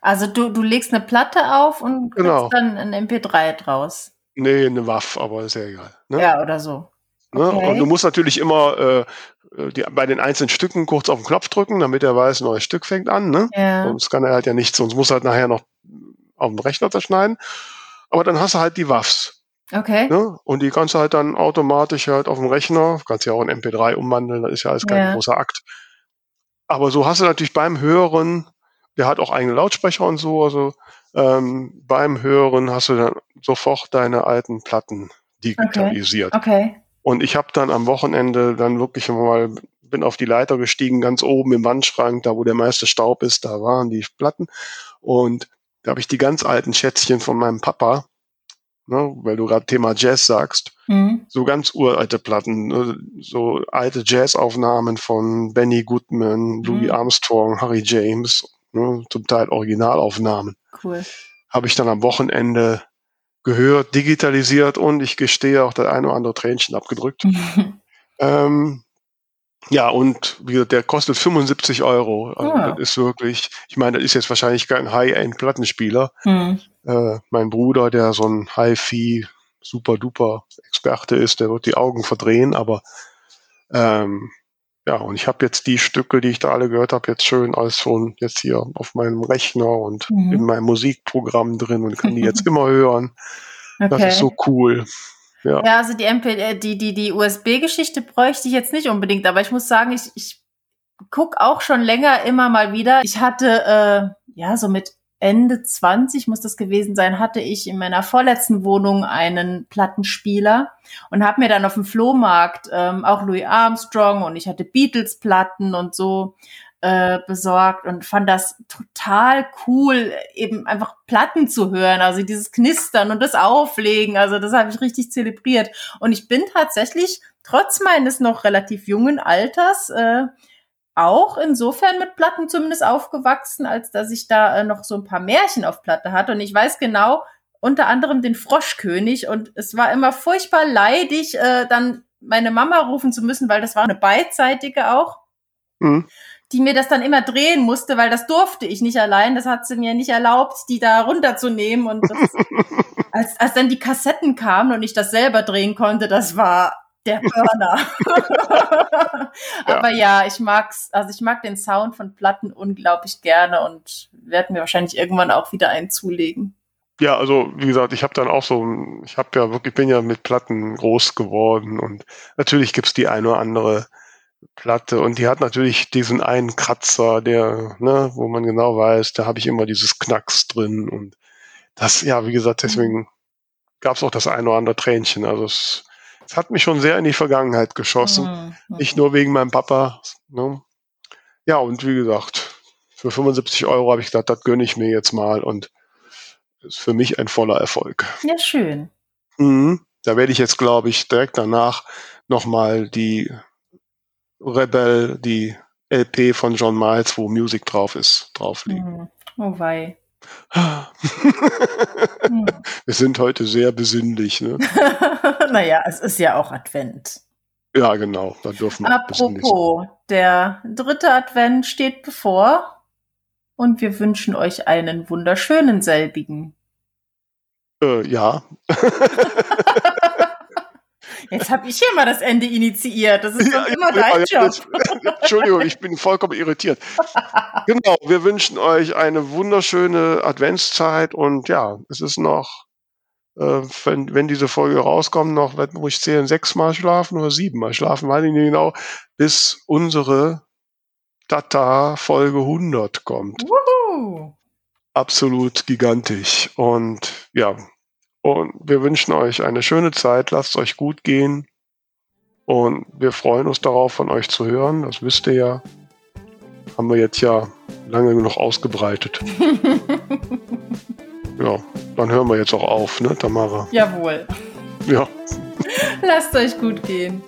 Also du, du legst eine Platte auf und
genau.
dann ein MP3 draus.
Nee, eine Waff, aber ist ja egal.
Ne? Ja, oder so.
Ne? Okay. Und du musst natürlich immer äh, die, bei den einzelnen Stücken kurz auf den Knopf drücken, damit er weiß, ein neues Stück fängt an. Ne? Ja. Sonst kann er halt ja nichts, sonst muss er halt nachher noch auf dem Rechner zerschneiden. Aber dann hast du halt die Waffs.
Okay.
Ne? Und die kannst du halt dann automatisch halt auf dem Rechner, kannst ja auch in MP3 umwandeln, das ist ja alles kein ja. großer Akt. Aber so hast du natürlich beim Hören, der hat auch eigene Lautsprecher und so, also ähm, beim Hören hast du dann sofort deine alten Platten digitalisiert.
Okay. okay.
Und ich habe dann am Wochenende dann wirklich mal, bin auf die Leiter gestiegen, ganz oben im Wandschrank, da wo der meiste Staub ist, da waren die Platten. Und da habe ich die ganz alten Schätzchen von meinem Papa, ne, weil du gerade Thema Jazz sagst, mhm. so ganz uralte Platten, ne, so alte Jazzaufnahmen von Benny Goodman, mhm. Louis Armstrong, Harry James, ne, zum Teil Originalaufnahmen.
Cool.
Habe ich dann am Wochenende gehört, digitalisiert und ich gestehe auch das eine oder andere Tränchen abgedrückt. ähm, Ja, und wie, der kostet 75 Euro. Also ja. Das ist wirklich, ich meine, das ist jetzt wahrscheinlich kein High-End-Plattenspieler. Hm. Äh, mein Bruder, der so ein Hi-Fi super-duper-Experte ist, der wird die Augen verdrehen, aber ähm, ja, und ich habe jetzt die Stücke, die ich da alle gehört habe, jetzt schön als schon jetzt hier auf meinem Rechner und mhm. in meinem Musikprogramm drin und kann die jetzt immer hören. Okay. Das ist so cool.
Ja, ja also die, MP, äh, die, die, die USB-Geschichte bräuchte ich jetzt nicht unbedingt, aber ich muss sagen, ich, ich guck auch schon länger immer mal wieder. Ich hatte äh, ja so mit Ende 20 muss das gewesen sein, hatte ich in meiner vorletzten Wohnung einen Plattenspieler und habe mir dann auf dem Flohmarkt ähm, auch Louis Armstrong und ich hatte Beatles-Platten und so äh, besorgt und fand das total cool, eben einfach Platten zu hören, also dieses Knistern und das Auflegen, also das habe ich richtig zelebriert. Und ich bin tatsächlich trotz meines noch relativ jungen Alters äh, auch insofern mit Platten zumindest aufgewachsen, als dass ich da äh, noch so ein paar Märchen auf Platte hatte. Und ich weiß genau, unter anderem den Froschkönig. Und es war immer furchtbar leidig, äh, dann meine Mama rufen zu müssen, weil das war eine beidseitige auch. Mhm die mir das dann immer drehen musste, weil das durfte ich nicht allein. Das hat sie mir nicht erlaubt, die da runterzunehmen. Und das, als, als dann die Kassetten kamen und ich das selber drehen konnte, das war der Burner. Aber ja. ja, ich mag's, also ich mag den Sound von Platten unglaublich gerne und werde mir wahrscheinlich irgendwann auch wieder einen zulegen.
Ja, also wie gesagt, ich habe dann auch so, ich habe ja wirklich, bin ja mit Platten groß geworden und natürlich gibt's die eine oder andere Platte und die hat natürlich diesen einen Kratzer, der, ne, wo man genau weiß, da habe ich immer dieses Knacks drin und das, ja, wie gesagt, deswegen gab es auch das eine oder andere Tränchen. Also es, es hat mich schon sehr in die Vergangenheit geschossen, mhm. nicht nur wegen meinem Papa. Ne? Ja, und wie gesagt, für 75 Euro habe ich gedacht, das gönne ich mir jetzt mal und ist für mich ein voller Erfolg.
Ja, schön.
Mhm. Da werde ich jetzt, glaube ich, direkt danach nochmal die Rebel, die LP von John Miles, wo Music drauf ist, drauflegen.
Mhm. Oh wei.
Wir sind heute sehr besinnlich. Ne?
naja, es ist ja auch Advent.
Ja, genau. Da dürfen wir
Apropos, der dritte Advent steht bevor und wir wünschen euch einen wunderschönen selbigen.
Äh, ja.
Jetzt habe ich hier mal das Ende initiiert. Das ist ja, immer dein ja, Job.
Entschuldigung, ich bin vollkommen irritiert. genau, wir wünschen euch eine wunderschöne Adventszeit und ja, es ist noch, äh, wenn, wenn diese Folge rauskommt, noch, muss ich zählen, sechsmal schlafen oder siebenmal schlafen, weiß ich nicht genau, bis unsere Tata Folge 100 kommt. Woohoo. Absolut gigantisch. Und ja, und wir wünschen euch eine schöne Zeit, lasst es euch gut gehen. Und wir freuen uns darauf, von euch zu hören. Das wisst ihr ja. Haben wir jetzt ja lange genug ausgebreitet. ja, dann hören wir jetzt auch auf, ne, Tamara?
Jawohl.
Ja.
lasst euch gut gehen.